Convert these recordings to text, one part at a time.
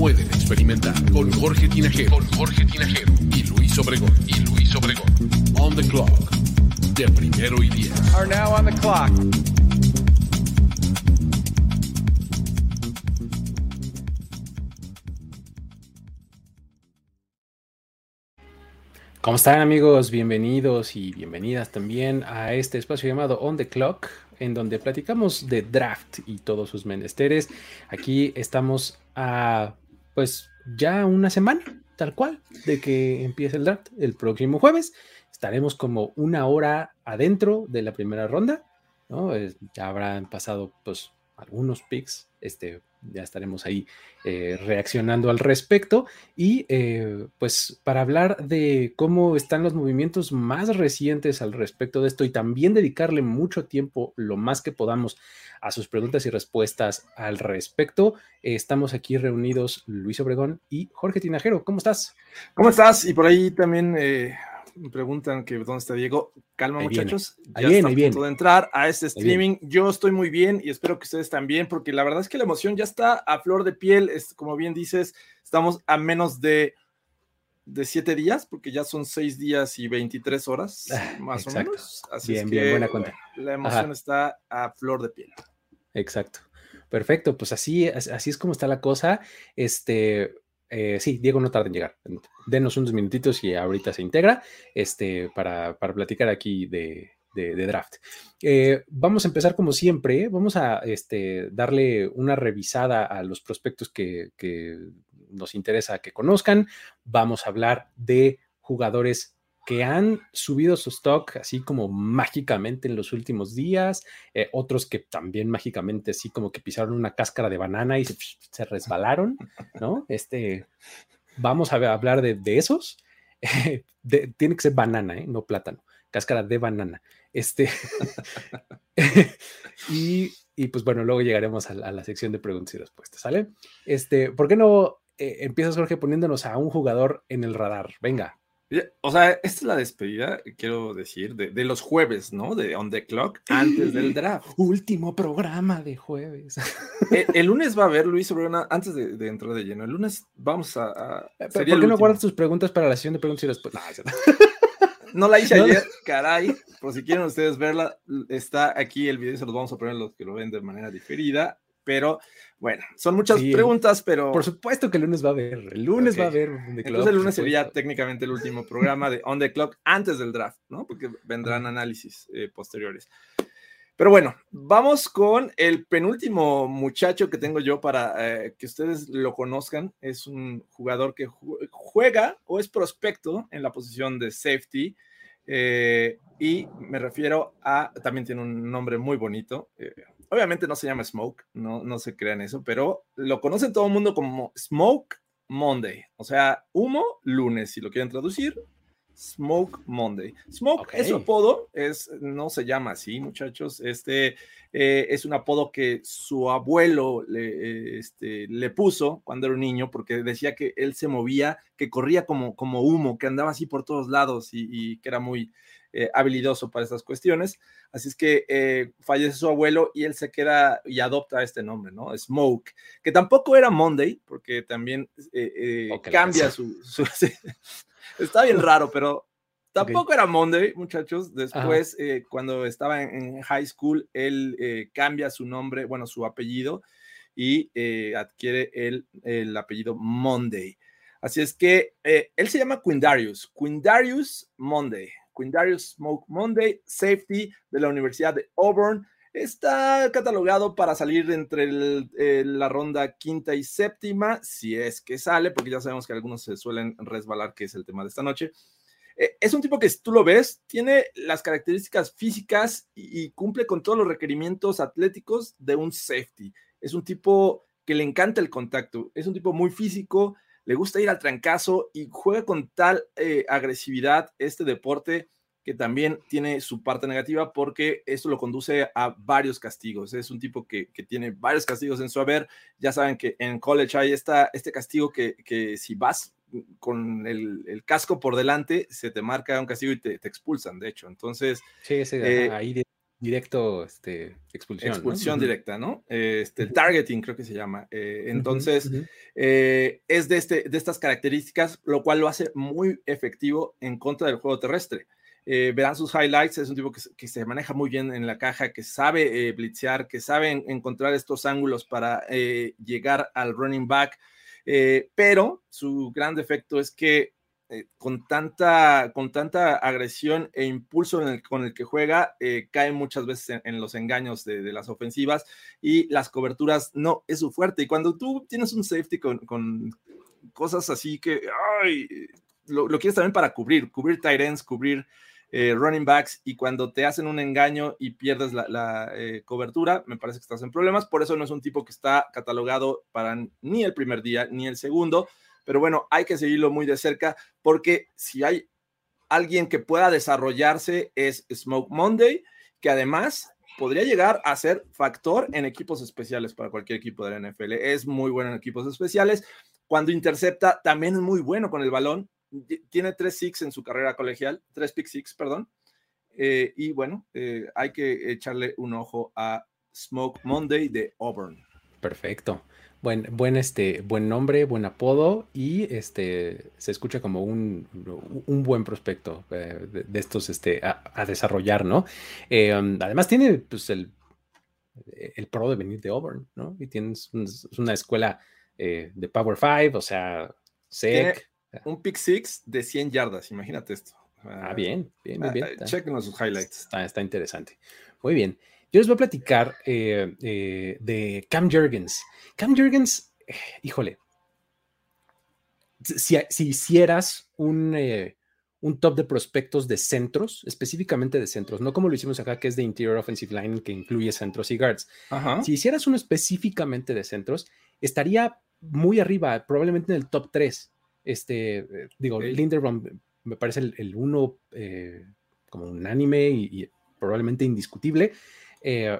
pueden experimentar. Con Jorge Tinajero, con Jorge Tinajero y Luis Obregón, y Luis Obregón. On the clock, de primero y diez. Are now on the clock. ¿Cómo están amigos? Bienvenidos y bienvenidas también a este espacio llamado On the Clock, en donde platicamos de draft y todos sus menesteres. Aquí estamos a pues ya una semana, tal cual, de que empiece el draft el próximo jueves. Estaremos como una hora adentro de la primera ronda, ¿no? Ya habrán pasado pues algunos picks, este, ya estaremos ahí eh, reaccionando al respecto y eh, pues para hablar de cómo están los movimientos más recientes al respecto de esto y también dedicarle mucho tiempo, lo más que podamos, a sus preguntas y respuestas al respecto, estamos aquí reunidos Luis Obregón y Jorge Tinajero. ¿Cómo estás? ¿Cómo estás? Y por ahí también eh, me preguntan que dónde está Diego. Calma, Ahí viene. muchachos. Ahí ya viene, está viene. de entrar a este streaming. Yo estoy muy bien y espero que ustedes también, porque la verdad es que la emoción ya está a flor de piel. Es, como bien dices, estamos a menos de, de siete días, porque ya son seis días y 23 horas, Ah, más exacto. o menos. Así Bien, es bien, que, buena cuenta. la emoción Ajá. está a flor de piel. Exacto. Perfecto, pues así, as- así es como está la cosa. Este, eh, sí, Diego no tarda en llegar. Denos unos minutitos y ahorita se integra este, para, para platicar aquí de, de- de draft. Eh, vamos a empezar como siempre. Vamos a este, darle una revisada a los prospectos que, que nos interesa que conozcan. Vamos a hablar de jugadores que han subido su stock así como mágicamente en los últimos días, eh, otros que también mágicamente así como que pisaron una cáscara de banana y se, resbalaron, ¿no? Este, vamos a hablar de, esos. De- tiene que ser banana, ¿eh? no plátano, cáscara de banana. Este, y, y, pues bueno, luego llegaremos a, la- a la sección de preguntas y respuestas, ¿sale? Este, ¿por qué no eh, empiezas, Jorge, poniéndonos a un jugador en el radar? Venga. O sea, esta es la despedida, quiero decir, de, de los jueves, ¿no? De On the Clock, antes del draft. Último programa de jueves. El lunes va a haber, Luis Obrona, antes de, de entrar de lleno, el lunes vamos a... a- Eh, ¿Por qué no guardas tus preguntas para la sesión de preguntas y respuestas? No, la hice ayer, caray. Por si quieren ustedes verla, está aquí el video, se los vamos a poner los que lo ven de manera diferida. Pero bueno, son muchas Sí, preguntas, pero Por supuesto que el lunes va a haber. El lunes Ok. va a haber. un The Club, entonces el lunes sería técnicamente el último programa de On the Clock antes del draft, ¿no? Porque vendrán análisis eh, posteriores. Pero bueno, vamos con el penúltimo muchacho que tengo yo para eh, que ustedes lo conozcan. Es un jugador que ju- juega o es prospecto en la posición de safety. eh, y me refiero a, también tiene un nombre muy bonito. eh, obviamente no se llama Smoke, no, no se crean eso, pero lo conocen todo el mundo como Smoke Monday. O sea, humo lunes, si lo quieren traducir. Smoke Monday. Smoke Ok. es su apodo, es, no se llama así, muchachos. Este eh, es un apodo que su abuelo le, eh, este, le puso cuando era un niño, porque decía que él se movía, que corría como, como humo, que andaba así por todos lados y, y que era muy eh, habilidoso para estas cuestiones. Así es que eh, fallece su abuelo y él se queda y adopta este nombre, ¿no? Smoke, que tampoco era Monday, porque también eh, eh, Ok, la cambia su, su- Está bien raro, pero tampoco era Monday, muchachos. Después, eh, cuando estaba en, en high school, él eh, cambia su nombre, bueno, su apellido y adquiere el, el apellido Monday. Así es que eh, él se llama Quindarius, Quindarius Monday, Quindarius Smoke Monday, safety de la Universidad de Auburn. Está catalogado para salir entre eh, la ronda quinta y séptima, si es que sale, porque ya sabemos que algunos se suelen resbalar, que es el tema de esta noche. Eh, es un tipo que si tú lo ves, tiene las características físicas y cumple con todos los requerimientos atléticos de un safety. Es un tipo que le encanta el contacto. Es un tipo muy físico, le gusta ir al trancazo y juega con tal eh, agresividad este deporte que también tiene su parte negativa porque esto lo conduce a varios castigos. Es un tipo que, tiene varios castigos en su haber. Ya saben que en college hay esta, este castigo que, que si vas con el, casco por delante, se te marca un castigo y te, expulsan, de hecho. Entonces... Sí, ese, eh, ahí directo este, expulsión. Expulsión directa, ¿no? Este, el targeting creo que se llama. Eh, entonces, eh, es de, este, de estas características, lo cual lo hace muy efectivo en contra del juego terrestre. Eh, verán sus highlights, es un tipo que, se maneja muy bien en la caja, que sabe blitzear, que sabe encontrar estos ángulos para llegar al running back, pero su gran defecto es que eh, con, tanta, con tanta agresión e impulso con el que juega, eh, cae muchas veces en, los engaños de, las ofensivas y las coberturas no es su fuerte. Y cuando tú tienes un safety con, cosas así que lo, quieres también para cubrir, cubrir tight ends, cubrir eh, running backs, y cuando te hacen un engaño y pierdes la, cobertura, me parece que estás en problemas. Por eso no es un tipo que está catalogado para ni el primer día ni el segundo pero bueno, hay que seguirlo muy de cerca porque si hay alguien que pueda desarrollarse es Smoke Monday, que además podría llegar a ser factor en equipos especiales para cualquier equipo de la NFL. Es muy bueno en equipos especiales. Cuando intercepta, también es muy bueno con el balón. Tiene tres six en su carrera colegial, tres pick six, perdón. Eh, y bueno, eh, hay que echarle un ojo a Smoke Monday de Auburn. Perfecto. Buen, buen, este, buen nombre, buen apodo y este, se escucha como un, un buen prospecto eh, de, estos este, a, desarrollar, ¿no? Eh, um, además tiene pues, el, el pro de venir de Auburn, ¿no? Y tienes una escuela eh, de Power Five, o sea, SEC. Un pick six de 100 yardas, imagínate esto. Ah, bien, bien, bien. bien. Chequen sus highlights. Está, está interesante. Muy bien. Yo les voy a platicar eh, eh, de Cam Jurgens. Cam Jurgens, eh, híjole, si, hicieras un, un, top de prospectos de centros, específicamente de centros, no como lo hicimos acá, que es de Interior Offensive Line, que incluye centros y guards. Si hicieras uno específicamente de centros, estaría muy arriba, probablemente en el top 3. Este, digo, Linderbaum me parece el, uno como unánime y, y probablemente indiscutible. Eh,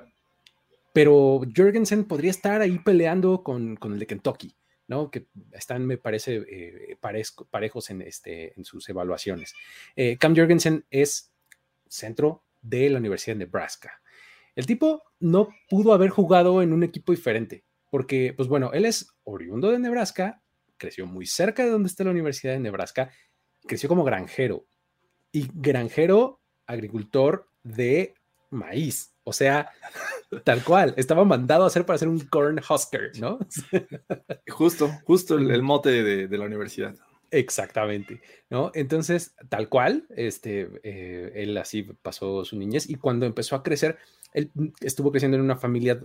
pero Jorgensen podría estar ahí peleando con, el de Kentucky, ¿no? Que están, me parece, eh, parejos en, este, en sus evaluaciones. Eh, Cam Jorgensen es centro de la Universidad de Nebraska. El tipo no pudo haber jugado en un equipo diferente, porque, pues bueno, él es oriundo de Nebraska, creció muy cerca de donde está la Universidad de Nebraska, creció como granjero y granjero agricultor de maíz. O sea, tal cual, estaba mandado a hacer para ser un corn husker, ¿no? Justo, justo el, mote de, la universidad. Exactamente, ¿no? Entonces, tal cual, este, eh, él así pasó su niñez y cuando empezó a crecer, él estuvo creciendo en una familia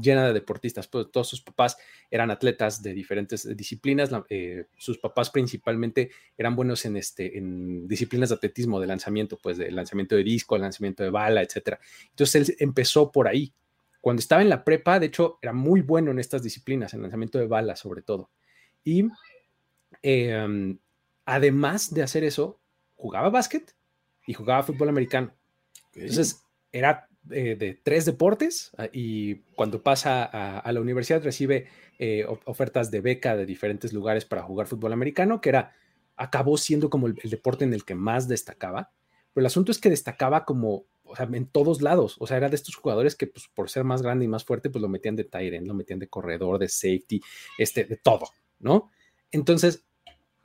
llena de deportistas, pues, todos sus papás eran atletas de diferentes disciplinas, eh, sus papás principalmente eran buenos en, este, en disciplinas de atletismo, de lanzamiento, pues de lanzamiento de disco, lanzamiento de bala, etc. Entonces él empezó por ahí. Cuando estaba en la prepa, de hecho, era muy bueno en estas disciplinas, en lanzamiento de bala sobre todo. Y em, además de hacer eso, jugaba básquet y jugaba fútbol americano. Entonces, era eh, de tres deportes ah, y cuando pasa a, la universidad recibe eh, ofertas de beca de diferentes lugares para jugar fútbol americano, que era, acabó siendo como el, deporte en el que más destacaba. Pero el asunto es que destacaba como, o sea, en todos lados. O sea, era de estos jugadores que, pues, por ser más grande y más fuerte, pues lo metían de Tyren, lo metían de corredor, de safety, este, de todo, ¿no? Entonces,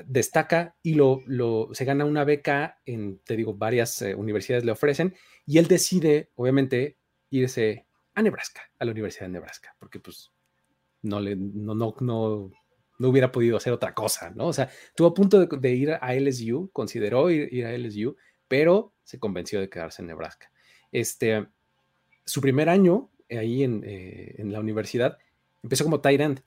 destaca y lo, lo, se gana una beca en, te digo, varias eh, universidades le ofrecen y él decide, obviamente, irse a Nebraska, a la Universidad de Nebraska, porque pues no le, no, no, no, no hubiera podido hacer otra cosa, ¿no? O sea, estuvo a punto de, ir a LSU, consideró ir, a LSU, pero se convenció de quedarse en Nebraska. Este, su primer año ahí en, eh, en la universidad empezó como tight end.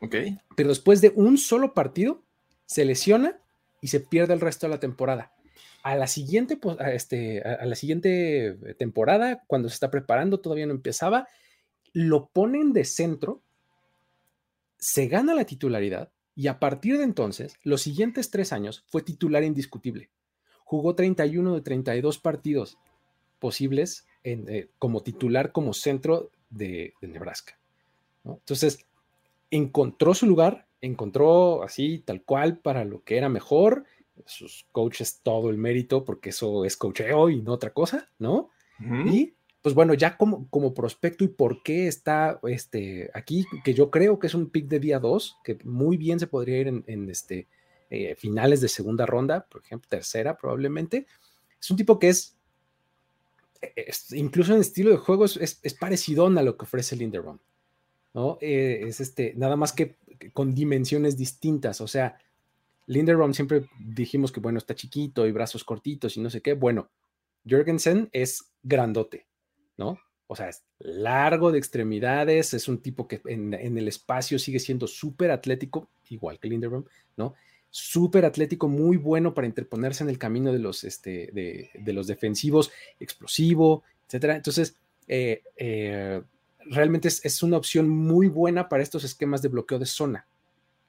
Ok. Pero después de un solo partido, se lesiona y se pierde el resto de la temporada. A la siguiente, pues, este, a la siguiente temporada, cuando se está preparando, todavía no empezaba, lo ponen de centro se gana la titularidad y a partir de entonces, los siguientes tres años, fue titular indiscutible. Jugó 31 de 32 partidos posibles eh, como titular, como centro de, Nebraska. Entonces, encontró su lugar, encontró así, tal cual, para lo que era mejor. Sus coaches todo el mérito, porque eso es coacheo y no otra cosa, ¿no? Y pues bueno, ya como, como prospecto y por qué está este, aquí, que yo creo que es un pick de día 2, que muy bien se podría ir en, este, eh, finales de segunda ronda, por ejemplo, tercera probablemente. Es un tipo que es, incluso en estilo de juego, es, es, parecido a lo que ofrece Linderbaum, ¿no? Eh, es este, nada más que con dimensiones distintas, o sea, Linderbaum siempre dijimos que, bueno, está chiquito y brazos cortitos y no sé qué, bueno, Jorgensen es grandote, ¿no? O sea, es largo de extremidades, es un tipo que en, el espacio sigue siendo súper atlético, igual que Linderbaum, ¿no? Súper atlético, muy bueno para interponerse en el camino de los, este, de, los defensivos, explosivo, etcétera. Entonces, eh, eh, realmente es, una opción muy buena para estos esquemas de bloqueo de zona,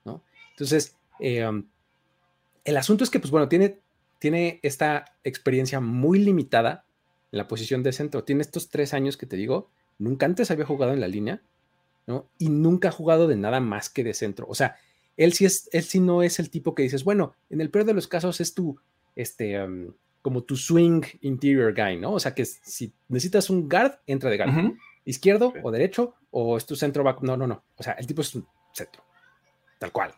¿no? Entonces, um, el asunto es que, pues bueno, tiene, tiene esta experiencia muy limitada en la posición de centro. Tiene estos tres años que te digo, nunca antes había jugado en la línea, ¿no? Y nunca ha jugado de nada más que de centro. O sea, él sí, es, él sí no es el tipo que dices, bueno, en el peor de los casos es tu, este, como tu swing interior guy, ¿no? O sea, que si necesitas un guard, entra de guard. Izquierdo o derecho, o es tu centro back. No, no, no. O sea, el tipo es un centro. Tal cual.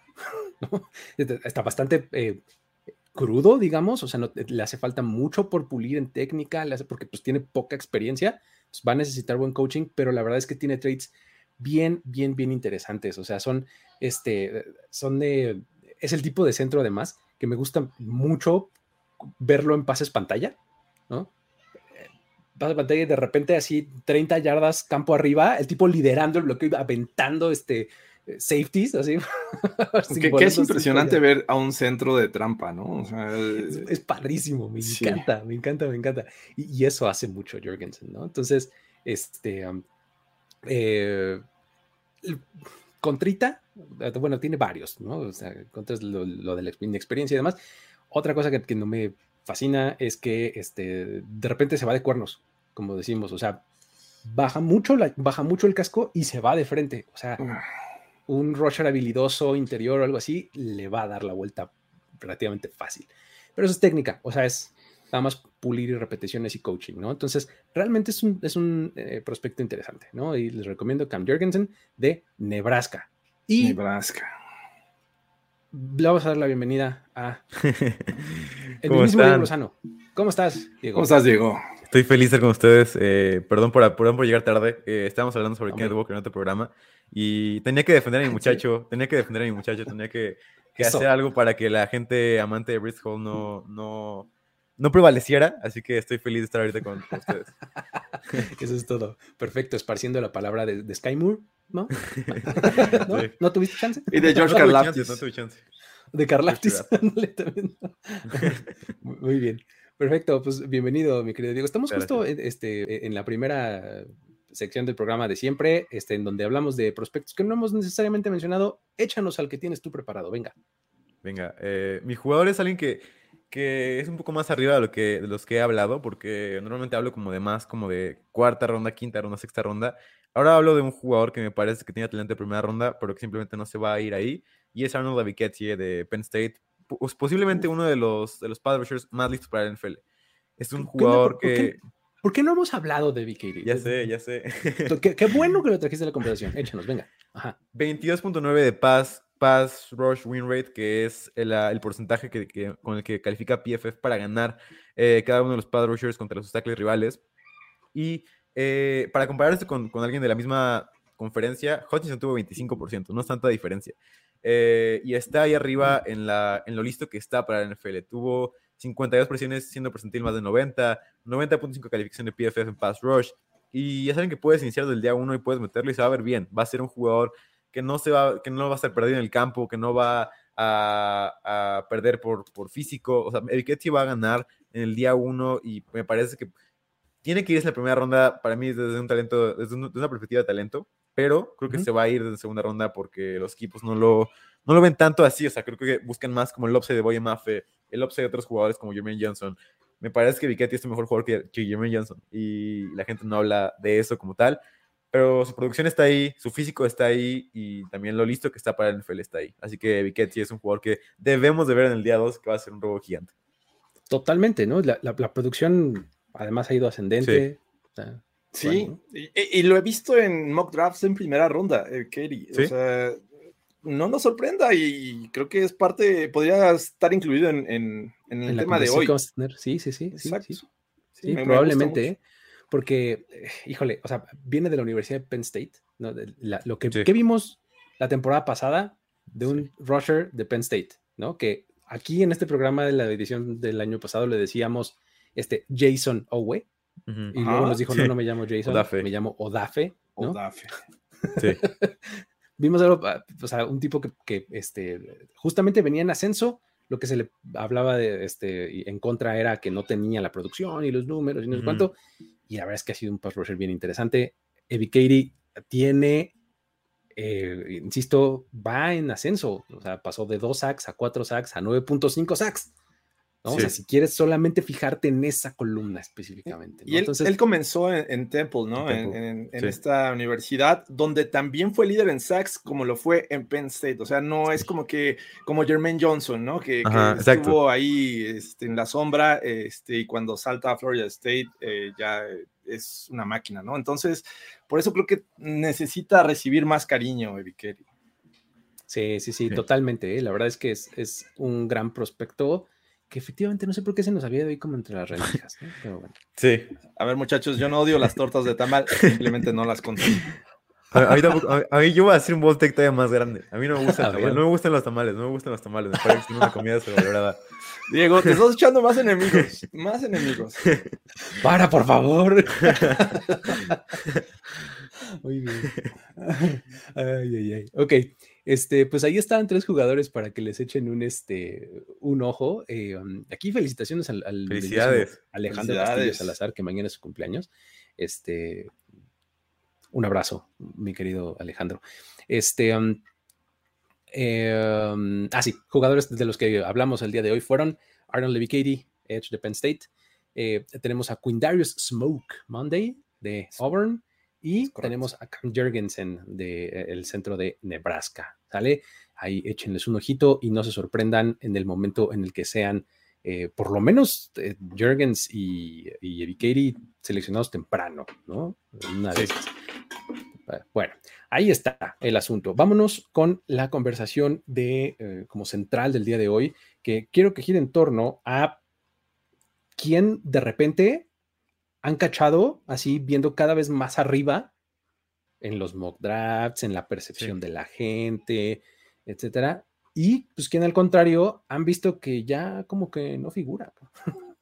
Está bastante eh, crudo, digamos, o sea, no, le hace falta mucho por pulir en técnica, le hace porque pues tiene poca experiencia, pues, va a necesitar buen coaching, pero la verdad es que tiene traits bien, bien, bien interesantes, o sea, son, este, son de, es el tipo de centro además que me gusta mucho verlo en pases pantalla, ¿no? Pases pantalla y de repente así 30 yardas campo arriba, el tipo liderando el bloqueo, aventando este, safeties, así. que, es impresionante ver a un centro de trampa, ¿no? es, padrísimo, me encanta, me encanta, me encanta. Y, eso hace mucho Jorgensen, ¿no? Entonces, este, eh, Contrita, eh, bueno, tiene varios, ¿no? O sea, Contra lo, de la experiencia y demás. Otra cosa que, no me fascina es que este, de repente se va de cuernos, como decimos, o sea, baja mucho, baja mucho el casco y se va de frente, o sea un rusher habilidoso interior o algo así, le va a dar la vuelta relativamente fácil. Pero eso es técnica, o sea, es nada más pulir y repeticiones y coaching, ¿no? Entonces, realmente es un, es un eh, prospecto interesante, ¿no? Y les recomiendo Cam Jorgensen de Nebraska. Y Nebraska. Le vamos a dar la bienvenida a el mismo Diego Lozano. ¿Cómo estás, Diego? ¿Cómo estás, Diego? Estoy feliz de estar con ustedes. Eh, perdón, por, por llegar tarde. Eh, estábamos hablando sobre Kenneth Walker en otro programa y tenía que defender a mi muchacho. Tenía que defender a mi muchacho. Tenía que, hacer algo para que la gente amante de Bristol Hall no, no, no prevaleciera. Así que estoy feliz de estar ahorita con, ustedes. Eso es todo. Perfecto. Esparciendo la palabra de, de Sky Moore, ¿no? ¿No? tuviste chance? Y de George Karlaftis. No tuve chance. De Karlaftis. Muy bien. Perfecto, pues bienvenido, mi querido Diego. Estamos justo este, en la primera sección del programa de siempre, este, en donde hablamos de prospectos que no hemos necesariamente mencionado. Échanos al que tienes tú preparado, venga. Venga, eh, mi jugador es alguien que, que es un poco más arriba de, lo que, de los que he hablado, porque normalmente hablo como de más, como de cuarta ronda, quinta ronda, sexta ronda. Ahora hablo de un jugador que me parece que tiene talento de primera ronda, pero que simplemente no se va a ir ahí, y es Arnold Aviketsie de Penn State, posiblemente uno de los, de los pass más listos para el NFL. Es un jugador que... ¿Por qué no hemos hablado de BKD? Ya sé, ya sé. Qué, bueno que lo trajiste a la conversación. Échanos, venga. 22.9 de pass, pass rush win rate, que es el, ah, el porcentaje que, con el que califica PFF para ganar eh, cada uno de los pass rushers contra los tackles rivales. Y eh, para comparar esto con, con, alguien de la misma conferencia, Hutchinson tuvo 25%, no es tanta diferencia. Eh, y está ahí arriba en, la, en lo listo que está para la NFL. Tuvo 52 presiones siendo percentil más de 90, 90.5 calificación de PFF en pass rush. Y ya saben que puedes iniciar del día uno y puedes meterlo y se va a ver bien. Va a ser un jugador que no, se va, que no va a estar perdido en el campo, que no va a, perder por, por físico. O sea, el Ketty va a ganar en el día uno y me parece que tiene que irse en la primera ronda, para mí, desde un talento, desde, una perspectiva de talento, pero creo que se va a ir desde segunda ronda porque los equipos no lo, no lo ven tanto así, o sea, creo que buscan más como el upside de Boye Mafe, el upside de otros jugadores como Jermaine Johnson. Me parece que Viketti es un mejor jugador que, que Jermaine Johnson y la gente no habla de eso como tal, pero su producción está ahí, su físico está ahí y también lo listo que está para el NFL está ahí. Así que Viketti es un jugador que debemos de ver en el día 2 que va a ser un robo gigante. Totalmente, ¿no? La, producción además ha ido ascendente. Sí, y, lo he visto en mock drafts en primera ronda, eh, Katie. O sea, no nos sorprenda y creo que es parte, podría estar incluido en, el tema de hoy. Sí, sí, sí. Sí, probablemente, ¿eh? Porque, eh, híjole, o sea, viene de la Universidad de Penn State, ¿no? lo que, vimos la temporada pasada de un rusher de Penn State, ¿no? Que aquí en este programa de la edición del año pasado le decíamos este Jason Owe, y luego nos dijo, no, no me llamo Jason, me llamo Odafe. Odafe. Sí. Vimos algo, ah, o sea, un tipo que, este, justamente venía en ascenso, lo que se le hablaba de, este, en contra era que no tenía la producción y los números y no sé cuánto, y la verdad es que ha sido un pass rusher bien interesante. Evi Katie tiene, eh, insisto, va en ascenso, o sea, pasó de 2 sacks a 4 sacks a 9.5 sacks. O sea, si quieres solamente fijarte en esa columna específicamente. Y él, Entonces, él comenzó en, Temple, ¿no? En, esta universidad, donde también fue líder en sacks, como lo fue en Penn State. O sea, no es como que, como Jermaine Johnson, ¿no? Que, estuvo ahí este, en la sombra este, y cuando salta a Florida State eh, ya es una máquina, ¿no? Entonces, por eso creo que necesita recibir más cariño, Evikeri. Sí, sí, sí, totalmente. ¿eh? La verdad es que es, es un gran prospecto que efectivamente no sé por qué se nos había de hoy como entre las rendijas, pero bueno. Sí. A ver, muchachos, yo no odio las tortas de tamal, simplemente no las consumo. A, mí, yo voy a hacer un bol todavía más grande. A mí no me gustan, no me gustan los tamales, no me gustan los tamales. Me parece que es una comida sobrevalorada. Diego, te estás echando más enemigos, más enemigos. Para, por favor. Muy bien. Ay, ay, ay. Ok. Este, pues ahí están tres jugadores para que les echen un, este, un ojo. Eh, um, aquí felicitaciones al, Alejandro Castillo Salazar, que mañana es su cumpleaños. Este, un abrazo, mi querido Alejandro. Este, um, eh, um, ah, sí, jugadores de los que hablamos el día de hoy fueron Arnold Levy Edge de Penn State. Eh, tenemos a Quindarius Smoke Monday de Auburn. Y tenemos a Cam Jurgensen del centro de Nebraska. ¿Sale? Ahí échenles un ojito y no se sorprendan en el momento en el que sean, eh, por lo menos, eh, Jurgens y, y seleccionados temprano, ¿no? Bueno, ahí está el asunto. Vámonos con la conversación de, eh, como central del día de hoy, que quiero que gire en torno a quién de repente han cachado así viendo cada vez más arriba en los mock drafts, en la percepción de la gente, etcétera. Y pues que al contrario han visto que ya como que no figura.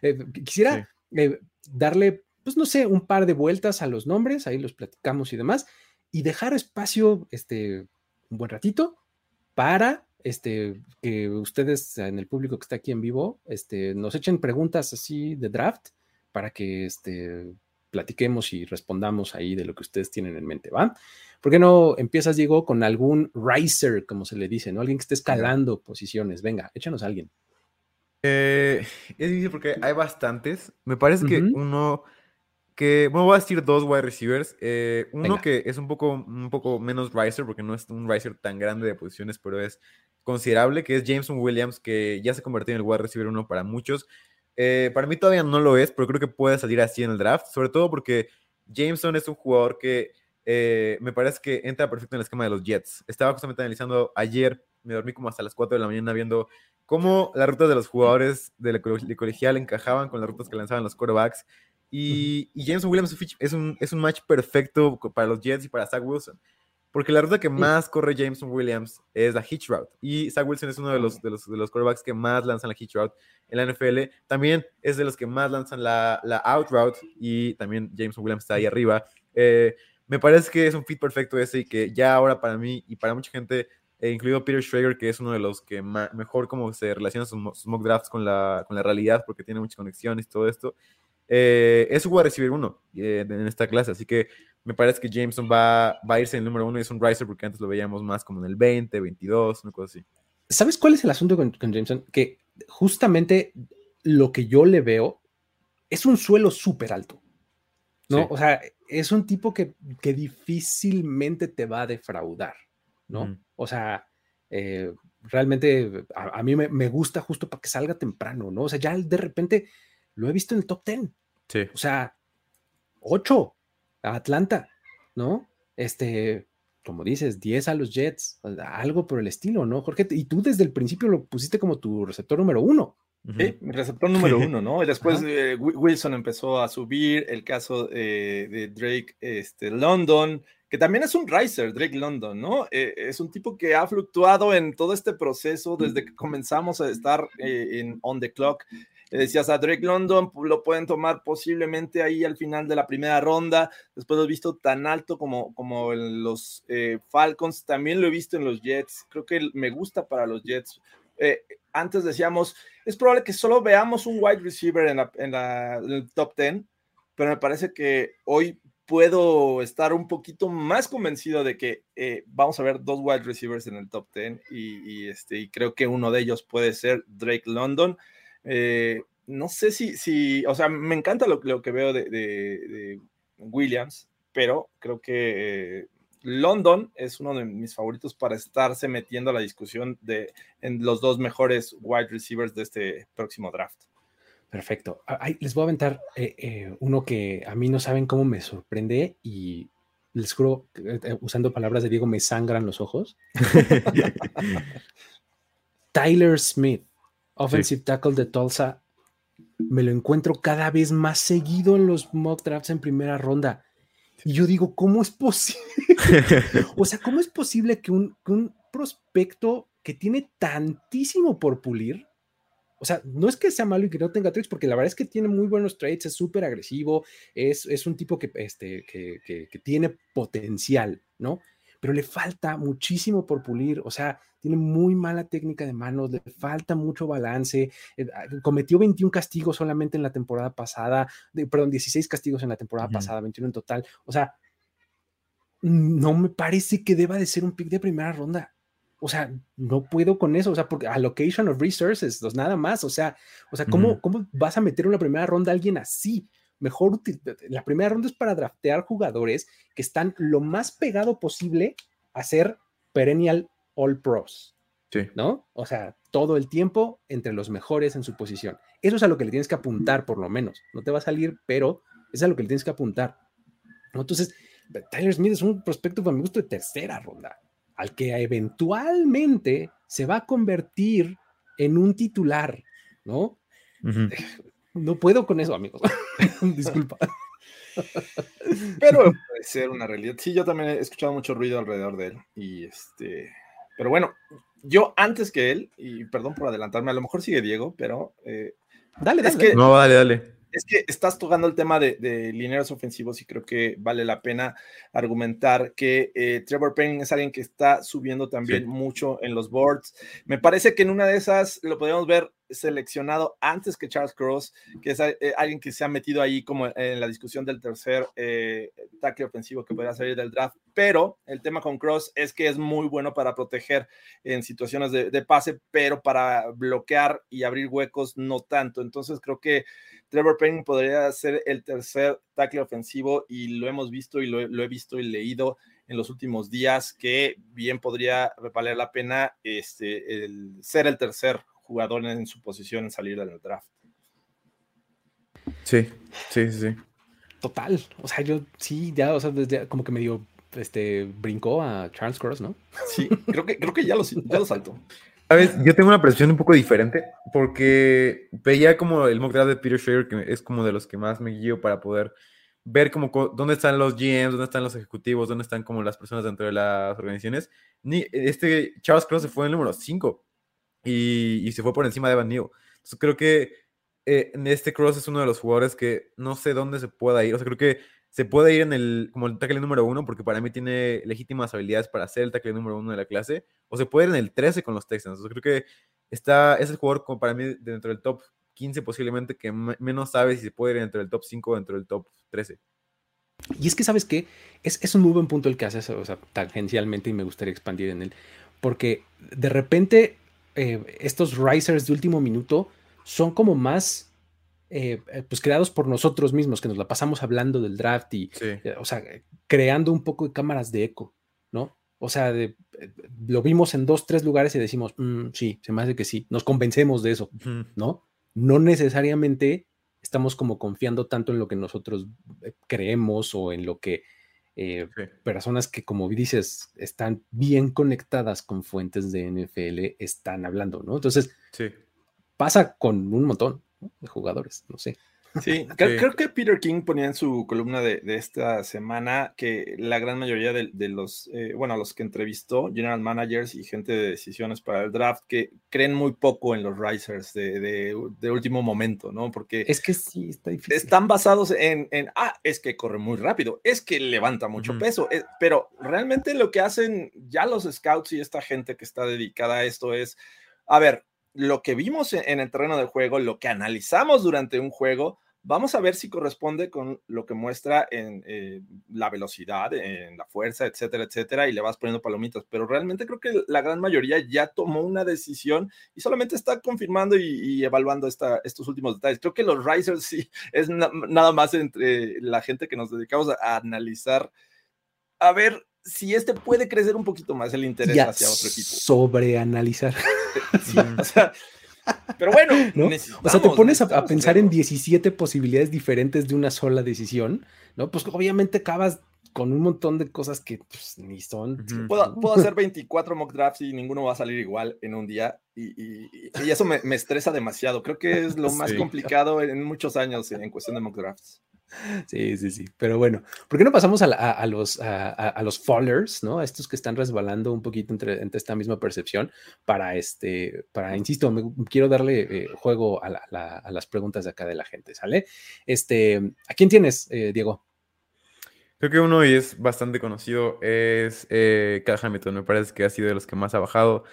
Eh, quisiera eh, darle, pues no sé, un par de vueltas a los nombres, ahí los platicamos y demás, y dejar espacio, este, un buen ratito para este, que ustedes en el público que está aquí en vivo, este, nos echen preguntas así de draft para que este, platiquemos y respondamos ahí de lo que ustedes tienen en mente, ¿va? ¿Por qué no empiezas, Diego, con algún riser, como se le dice, ¿no? Alguien que esté escalando posiciones. Venga, échanos a alguien. Eh, es difícil porque hay bastantes. Me parece que uno que, bueno, voy a decir dos wide receivers. Eh, uno que es un poco, un poco menos riser, porque no es un riser tan grande de posiciones, pero es considerable, que es Jameson Williams, que ya se convirtió en el wide receiver uno para muchos. Eh, para mí todavía no lo es, pero creo que puede salir así en el draft, sobre todo porque Jameson es un jugador que eh, me parece que entra perfecto en el esquema de los Jets. Estaba justamente analizando ayer, me dormí como hasta las 4 de la mañana viendo cómo las rutas de los jugadores de colegial encajaban con las rutas que lanzaban los quarterbacks. Y, Jameson Williams es un, es un match perfecto para los Jets y para Zach Wilson. Porque la ruta que más corre Jameson Williams es la hitch route. Y Zach Wilson es uno de los, de los, de los quarterbacks que más lanzan la hitch route en la NFL. También es de los que más lanzan la, la out route. Y también Jameson Williams está ahí arriba. Eh, me parece que es un fit perfecto ese y que ya ahora para mí y para mucha gente, eh, incluido Peter Schrager, que es uno de los que mejor como se relaciona sus, mock drafts con la, con la realidad porque tiene muchas conexiones y todo esto. eh, es un receiver uno eh, en esta clase, así que me parece que Jameson va, va a irse en el número uno y es un riser porque antes lo veíamos más como en el 20, 22, una cosa así. ¿Sabes cuál es el asunto con, Jameson? Que justamente lo que yo le veo es un suelo súper alto. ¿no? O sea, es un tipo que, que, difícilmente te va a defraudar, ¿no? O sea, eh, realmente a, mí me, gusta justo para que salga temprano, ¿no? O sea, ya de repente lo he visto en el top 10. Sí. O sea, 8 a Atlanta, ¿no? Este, como dices, 10 a los Jets, algo por el estilo, ¿no, Jorge? Y tú desde el principio lo pusiste como tu receptor número uno. Sí, receptor número uno, ¿no? Y después eh, Wilson empezó a subir, el caso eh, de Drake este, London, que también es un riser, Drake London, ¿no? Eh, es un tipo que ha fluctuado en todo este proceso desde que comenzamos a estar en on the clock. Decías a Drake London, lo pueden tomar posiblemente ahí al final de la primera ronda. Después lo he visto tan alto como, como en los Falcons. También lo he visto en los Jets. Creo que me gusta para los Jets. antes decíamos, es probable que solo veamos un wide receiver en, el top 10, pero me parece que hoy puedo estar un poquito más convencido de que eh, vamos a ver dos wide receivers en el top 10 y, este, y creo que uno de ellos puede ser Drake London. Eh, no sé si, si, o sea, me encanta lo, que veo de, Williams, pero creo que eh, London es uno de mis favoritos para estarse metiendo a la discusión de en los dos mejores wide receivers de este próximo draft. Perfecto. les voy a aventar eh, eh, uno que a mí no saben cómo me sorprende y les juro, eh, usando palabras de Diego, me sangran los ojos. Tyler Smith, offensive tackle de Tulsa, me lo encuentro cada vez más seguido en los mock drafts en primera ronda. Y yo digo, ¿cómo es posible? o sea, ¿cómo es posible que un, prospecto que tiene tantísimo por pulir, o sea, no es que sea malo y que no tenga traits, porque la verdad es que tiene muy buenos traits, es súper agresivo, es, es, un tipo que, este, que, que, tiene potencial, ¿no? Pero le falta muchísimo por pulir, o sea, tiene muy mala técnica de manos, le falta mucho balance, eh, ah, cometió 21 castigos solamente en la temporada pasada, perdón, 16 castigos en la temporada pasada, 21 en total, o sea, no me parece que deba de ser un pick de primera ronda. O sea, no puedo con eso, o sea, porque allocation of resources, pues nada más, o sea, o sea, ¿cómo, ¿cómo vas a meter en la primera ronda a alguien así? Mejor, la primera ronda es para draftear jugadores que están lo más pegado posible a ser perennial All Pros. Sí. ¿No? O sea, todo el tiempo entre los mejores en su posición. Eso es a lo que le tienes que apuntar, por lo menos. No te va a salir, pero es a lo que le tienes que apuntar. Entonces, Tyler Smith es un prospecto para mi gusto de tercera ronda, al que eventualmente se va a convertir en un titular, ¿no? No puedo con eso, amigos. Disculpa. Pero puede ser una realidad. Sí, yo también he escuchado mucho ruido alrededor de él. Y este, pero bueno, yo antes que él, y perdón por adelantarme, a lo mejor sigue Diego, pero eh, dale, dale. Es que, no, dale, dale. Es que estás tocando el tema de, de lineros ofensivos y creo que vale la pena argumentar que eh, Trevor Payne es alguien que está subiendo también mucho en los boards. Me parece que en una de esas lo podemos ver seleccionado antes que Charles Cross, que es eh, alguien que se ha metido ahí como en la discusión del tercer eh, tackle ofensivo que podría salir del draft, pero el tema con Cross es que es muy bueno para proteger en situaciones de, de pase, pero para bloquear y abrir huecos no tanto. Entonces creo que Trevor Payne podría ser el tercer tackle ofensivo y lo hemos visto y lo, he visto y leído en los últimos días que bien podría valer la pena este, el, ser el tercer jugador en su posición en salir del draft. Sí, sí, sí. Total. O sea, yo sí, ya, o sea, desde, como que medio este, brincó a Charles Cross, ¿no? Sí, creo que, creo que ya lo, ya lo saltó. ¿Sabes? Yo tengo una percepción un poco diferente porque veía como el mock draft de Peter Schrager, que es como de los que más me guío para poder ver como dónde están los GMs, dónde están los ejecutivos, dónde están como las personas dentro de las organizaciones. Ni, este Charles Cross se fue en el número 5 y, se fue por encima de Evan Neal. Entonces creo que eh, este Cross es uno de los jugadores que no sé dónde se pueda ir. O sea, creo que se puede ir en el, como el tackle número uno, porque para mí tiene legítimas habilidades para ser el tackle número uno de la clase, o se puede ir en el 13 con los Texans. creo que está, es el jugador como para mí dentro del top 15 posiblemente que menos sabes si se puede ir entre el top 5 o entre el top 13. Y es que, ¿sabes qué? Es, es un muy buen punto el que haces, o sea, tangencialmente, y me gustaría expandir en él, porque de repente eh, estos risers de último minuto son como más, eh, eh, pues creados por nosotros mismos, que nos la pasamos hablando del draft y, o sea, creando un poco de cámaras de eco, ¿no? O sea, lo vimos en dos, tres lugares y decimos, mm, sí, se me hace que sí, nos convencemos de eso, ¿no? No necesariamente estamos como confiando tanto en lo que nosotros creemos o en lo que personas que, como dices, están bien conectadas con fuentes de NFL están hablando, ¿no? Entonces, pasa con un montón de jugadores, no sé. Sí, creo, que Peter King ponía en su columna de, esta semana que la gran mayoría de, los, eh, bueno, los que entrevistó, general managers y gente de decisiones para el draft, que creen muy poco en los risers de, último momento, ¿no? Porque es que sí, está difícil. Están basados en, ah, es que corre muy rápido, es que levanta mucho peso, eh, pero realmente lo que hacen ya los scouts y esta gente que está dedicada a esto es, a ver, lo que vimos en, el terreno de juego, lo que analizamos durante un juego, vamos a ver si corresponde con lo que muestra en eh, la velocidad, en la fuerza, etcétera, etcétera, y le vas poniendo palomitas. Pero realmente creo que la gran mayoría ya tomó una decisión y solamente está confirmando y, evaluando estos últimos detalles. Creo que los risers sí es nada más entre la gente que nos dedicamos a, analizar, a ver si este puede crecer un poquito más el interés hacia otro equipo. Sobreanalizar. o sea, pero bueno, O sea, te pones a, pensar en 17 posibilidades diferentes de una sola decisión, ¿no? Pues obviamente acabas con un montón de cosas que pues, ni son. puedo, hacer 24 mock drafts y ninguno va a salir igual en un día y, eso me, estresa demasiado. Creo que es lo más complicado en muchos años en cuestión de mock drafts. Sí, sí, sí. Pero bueno, ¿por qué no pasamos a, los, a, los fallers, ¿no? A estos que están resbalando un poquito entre, esta misma percepción para, este, para, insisto, quiero darle eh, juego a, las preguntas de acá de la gente, ¿sale? Este, ¿a quién tienes, eh, Diego? Creo que uno y es bastante conocido es eh, Hamilton. Me parece que ha sido de los que más ha bajado.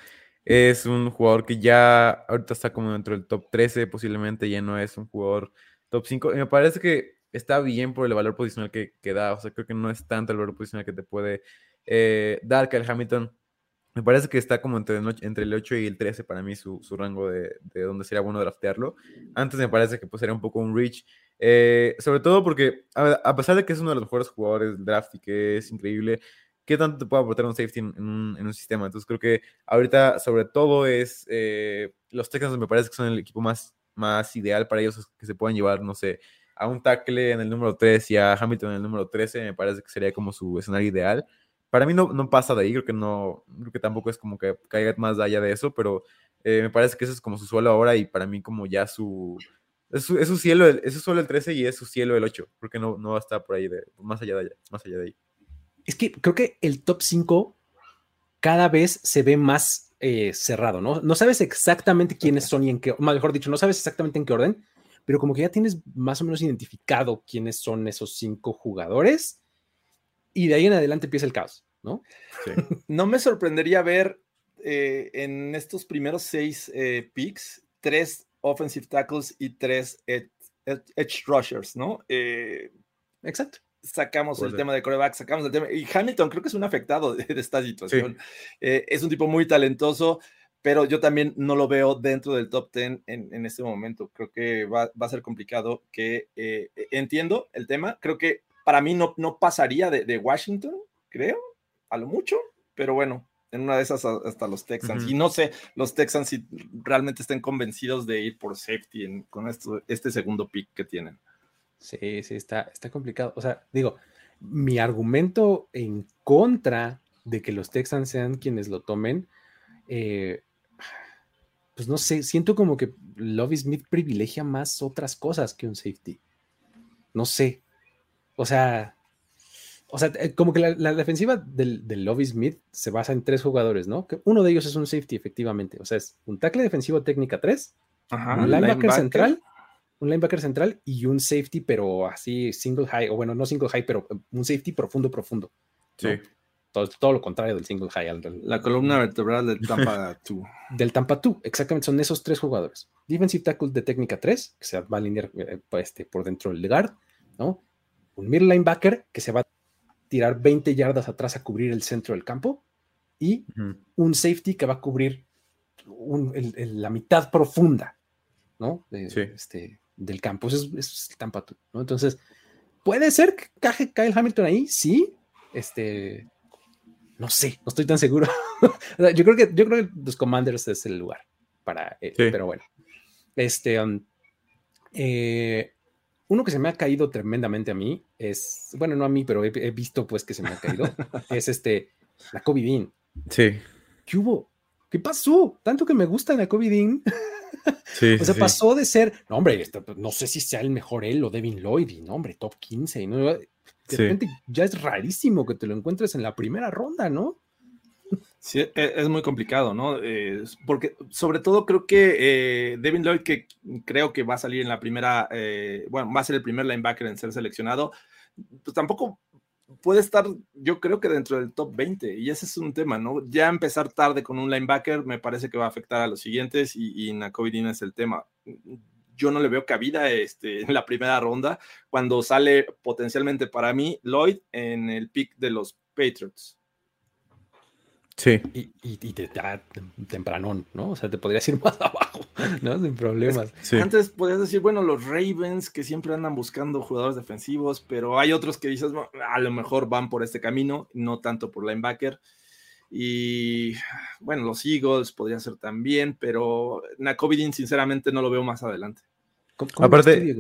Es un jugador que ya ahorita está como dentro del top 13, posiblemente ya no es un jugador top 5. Y me parece que está bien por el valor posicional que, que, da. O sea, creo que no es tanto el valor posicional que te puede eh, dar que el Hamilton. Me parece que está como entre, entre el 8 y el 13 para mí su, su rango de, de, donde sería bueno draftearlo. Antes me parece que pues, sería un poco un reach. Eh, sobre todo porque, a, pesar de que es uno de los mejores jugadores del draft y que es increíble, ¿qué tanto te puede aportar un safety en, un, en un, sistema? Entonces creo que ahorita, sobre todo, es eh, los Texans me parece que son el equipo más, más ideal para ellos que se puedan llevar, no sé, a un tackle en el número 3 y a Hamilton en el número 13, me parece que sería como su escenario ideal. Para mí no, no pasa de ahí, creo que no, creo que tampoco es como que caiga más allá de eso, pero eh, me parece que eso es como su suelo ahora y para mí como ya su... Es su, cielo, es su suelo el 13 y es su cielo el 8, porque no, no va a estar por ahí, de, más, allá de allá, más allá de ahí. Es que creo que el top 5 cada vez se ve más eh, cerrado, ¿no? No sabes exactamente quiénes son y en qué, mejor dicho, no sabes exactamente en qué orden, pero como que ya tienes más o menos identificado quiénes son esos cinco jugadores y de ahí en adelante empieza el caos, ¿no? no me sorprendería ver eh, en estos primeros seis eh, picks tres offensive tackles y tres edge, rushers, ¿no? Eh, Exacto sacamos el tema de coreback, sacamos el tema. Y Hamilton creo que es un afectado de, esta situación. es un tipo muy talentoso pero yo también no lo veo dentro del top 10 en, este momento. Creo que va, a ser complicado que eh, entiendo el tema. Creo que para mí no, no pasaría de, Washington, creo, a lo mucho, pero bueno, en una de esas hasta los Texans. Y no sé, los Texans si realmente estén convencidos de ir por safety con esto, este segundo pick que tienen. Sí, sí, está, está complicado. O sea, digo, mi argumento en contra de que los Texans sean quienes lo tomen, eh, pues no sé, siento como que Lovie Smith privilegia más otras cosas que un safety. No sé. O sea, o sea, eh, como que la, defensiva del, del Lovie Smith se basa en tres jugadores, ¿no? Que uno de ellos es un safety, efectivamente. O sea, es un tackle defensivo técnica 3, un linebacker, central, un linebacker central y un safety, pero así single high, o bueno, no single high, pero un safety profundo, profundo. Sí. Todo, lo contrario del single high. la columna vertebral del Tampa 2. Del Tampa 2, exactamente, son esos tres jugadores. Defensive tackle de técnica 3, que se va a alinear eh, este, por dentro del guard, ¿no? Un middle linebacker que se va a tirar 20 yardas atrás a cubrir el centro del campo y un safety que va a cubrir la mitad profunda, ¿no? este, del campo. Eso es, el Tampa 2, ¿no? Entonces, ¿puede ser que caje Kyle Hamilton ahí? Sí. Este, no sé, no estoy tan seguro. yo, creo que, yo creo que los Commanders es el lugar para él, pero bueno. Este, um, eh, uno que se me ha caído tremendamente a mí es, bueno, no a mí, pero he, visto pues que se me ha caído, es este, la Kobe Dean. Sí. ¿Qué hubo? ¿Qué pasó? Tanto que me gusta la Kobe Dean. Sí, o sea, pasó de ser, no, hombre, este, no sé si sea el mejor él o Devin Lloyd, y no, hombre, top 15. ¿no? De repente ya es rarísimo que te lo encuentres en la primera ronda, ¿no? Sí, e, es muy complicado, ¿no? porque sobre todo creo que eh, Devin Lloyd, que creo que va a salir en la primera, eh, bueno, va a ser el primer linebacker en ser seleccionado, pues tampoco puede estar, yo creo que dentro del top 20, y ese es un tema, ¿no? Ya empezar tarde con un linebacker me parece que va a afectar a los siguientes, y, y Nakovidin es el tema. Yo no le veo cabida este, en la primera ronda, cuando sale potencialmente para mí Lloyd en el pick de los Patriots. Sí. Y, y, te da tempranón, ¿no? O sea, te podrías ir más abajo, ¿no? Sin problemas. Antes podías decir, bueno, los Ravens que siempre andan buscando jugadores defensivos, pero hay otros que dices, a lo mejor van por este camino, no tanto por linebacker. Y bueno, los Eagles podría ser también, pero Nakovidin sinceramente no lo veo más adelante. aparte,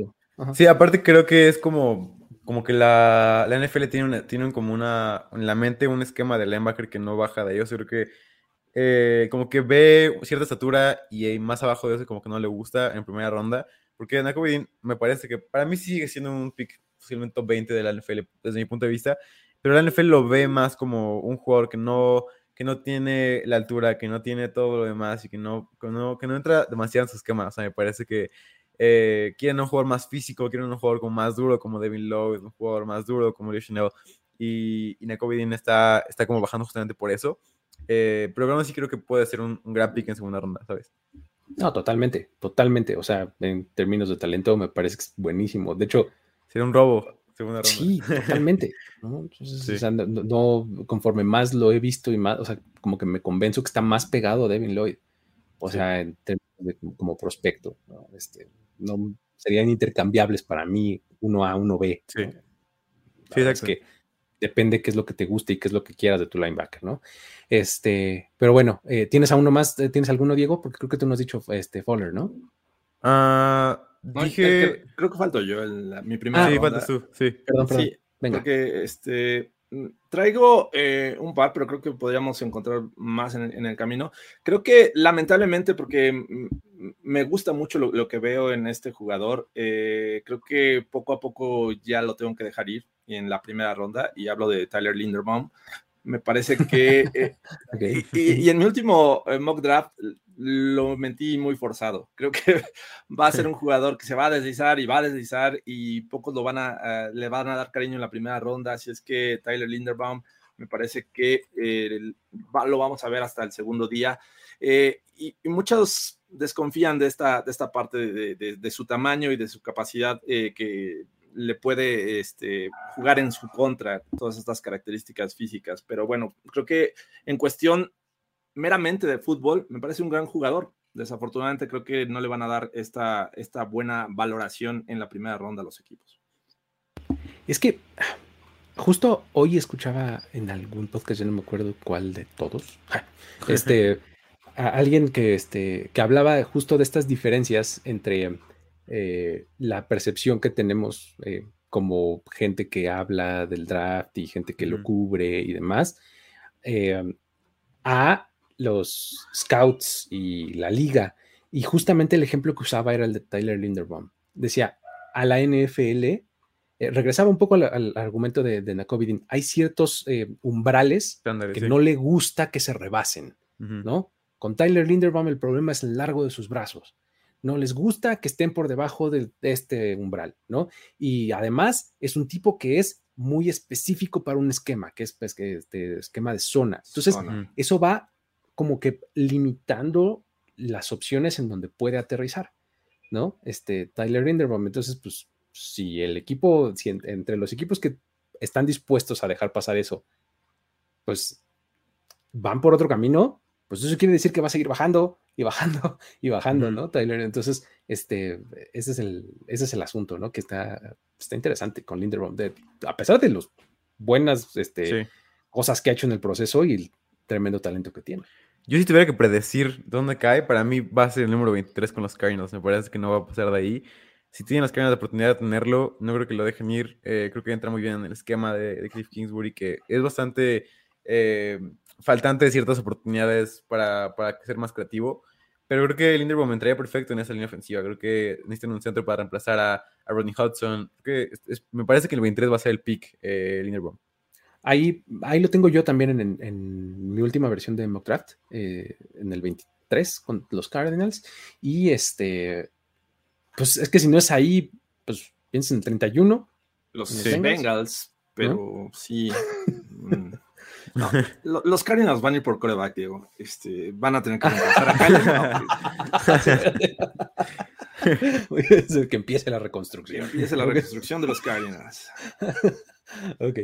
sí, aparte creo que es como como que la, la NFL tiene, tiene como una, en la mente un esquema de linebacker que no baja de ellos. Creo que eh, como que ve cierta estatura y más abajo de eso como que no le gusta en primera ronda. Porque Naco me parece que para mí sigue siendo un pick posiblemente top 20 de la NFL desde mi punto de vista. Pero la NFL lo ve más como un jugador que no, que no tiene la altura, que no tiene todo lo demás y que no, que no, que no entra demasiado en su esquema. O sea, me parece que eh, quieren un jugador más físico, quieren un jugador como más duro como Devin Lowe, un jugador más duro como Leo Chanel. Y, y Nakovidin está, está como bajando justamente por eso. Eh, pero aún sí creo que puede ser un, gran pick en segunda ronda, ¿sabes? No, totalmente, totalmente. O sea, en términos de talento me parece que es buenísimo. De hecho, sería un robo. Segunda ronda. Sí, totalmente. ¿no? O sea, no, conforme más lo he visto y más, o sea, como que me convenzo que está más pegado a Devin Lloyd. O sea, en términos de, como prospecto. ¿no? Este, no serían intercambiables para mí uno A, uno B. Sí. es que depende qué es lo que te guste y qué es lo que quieras de tu linebacker, ¿no? Este, pero bueno, eh, ¿tienes a uno más? Eh, ¿Tienes alguno, Diego? Porque creo que tú nos has dicho este Fowler, ¿no? Ah, dije. creo que falto yo en mi primera. Ah, sí, faltas tú, sí. Perdón, perdón. Sí, Venga. Porque este, traigo eh, un par, pero creo que podríamos encontrar más en, el camino. Creo que lamentablemente, porque me gusta mucho lo, que veo en este jugador, eh, creo que poco a poco ya lo tengo que dejar ir en la primera ronda, y hablo de Tyler Linderbaum. Me parece que... Eh, y, en mi último mock draft lo mentí muy forzado. Creo que va a ser un jugador que se va a deslizar y va a deslizar y pocos lo van a, le van a dar cariño en la primera ronda. Así es que Tyler Linderbaum me parece que eh, lo vamos a ver hasta el segundo día. Eh, y, muchos desconfían de esta, de esta parte de, su tamaño y de su capacidad eh, que le puede este, jugar en su contra todas estas características físicas. Pero bueno, creo que en cuestión meramente de fútbol, me parece un gran jugador. Desafortunadamente creo que no le van a dar esta, esta buena valoración en la primera ronda a los equipos. Es que justo hoy escuchaba en algún podcast, ya no me acuerdo cuál de todos, este, a alguien que, este, que hablaba justo de estas diferencias entre eh, la percepción que tenemos eh, como gente que habla del draft y gente que lo cubre y demás, eh, a los scouts y la liga. Y justamente el ejemplo que usaba era el de Tyler Linderbaum. Decía, a la NFL, regresaba un poco al, argumento de, de hay ciertos umbrales que no le gusta que se rebasen, ¿no? Con Tyler Linderbaum el problema es el largo de sus brazos. No les gusta que estén por debajo de, este umbral, ¿no? Y además es un tipo que es muy específico para un esquema, que es pues, que este esquema de zona. Entonces, eso va como que limitando las opciones en donde puede aterrizar, ¿no? Este Tyler Linderbaum. Entonces, pues, si el equipo, si entre los equipos que están dispuestos a dejar pasar eso, pues van por otro camino, pues eso quiere decir que va a seguir bajando y bajando y bajando, ¿no? Tyler, entonces, este, ese es el, ese es el asunto, ¿no? Que está, está interesante con Linderbaum, a pesar de las buenas este, cosas que ha hecho en el proceso y el tremendo talento que tiene. Yo si tuviera que predecir dónde cae, para mí va a ser el número 23 con los Cardinals. Me parece que no va a pasar de ahí. Si tienen las Cardinals la oportunidad de tenerlo, no creo que lo dejen ir. Eh, creo que entra muy bien en el esquema de, Cliff Kingsbury, que es bastante eh, faltante de ciertas oportunidades para, para, ser más creativo. Pero creo que Linderbaum entraría perfecto en esa línea ofensiva. Creo que necesitan un centro para reemplazar a, a Rodney Hudson. Que me parece que el 23 va a ser el pick, eh, Linderbaum. Ahí, ahí lo tengo yo también en, mi última versión de Mock Draft, eh, en el 23 con los Cardinals. Y este, pues es que si no es ahí, pues piensa en el 31. Los Bengals, pero sí. Mm, los Cardinals van a ir por coreback, Diego. Este, van a tener que empezar a caer. que empiece la reconstrucción. Que empiece la reconstrucción de los Cardinals. ok.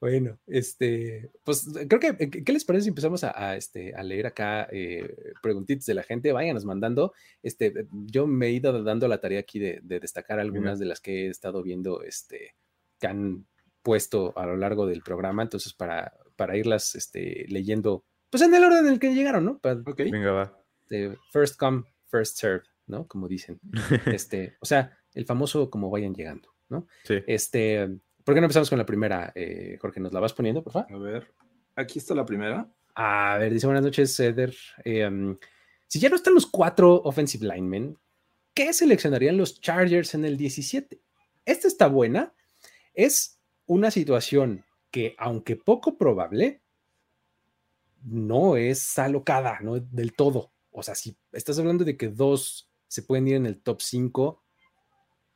Bueno, este, pues creo que, ¿qué les parece si empezamos a, este, a leer acá eh, preguntitas de la gente? Váyanos mandando. Este, yo me he ido dando la tarea aquí de, destacar algunas de las que he estado viendo, este, que han puesto a lo largo del programa, entonces para, para irlas este, leyendo, pues en el orden en el que llegaron, ¿no? Venga, va. first come, first serve, ¿no? Como dicen. Este, o sea, el famoso como vayan llegando, ¿no? Sí. Este, ¿Por qué no empezamos con la primera, eh, Jorge? ¿Nos la vas poniendo, por favor? A ver, aquí está la primera. A ver, dice buenas noches, Ceder. Em, si ya no están los cuatro offensive linemen, ¿qué seleccionarían los Chargers en el 17? Esta está buena. Es una situación que, aunque poco probable, no es alocada, no del todo. O sea, si estás hablando de que dos se pueden ir en el top 5,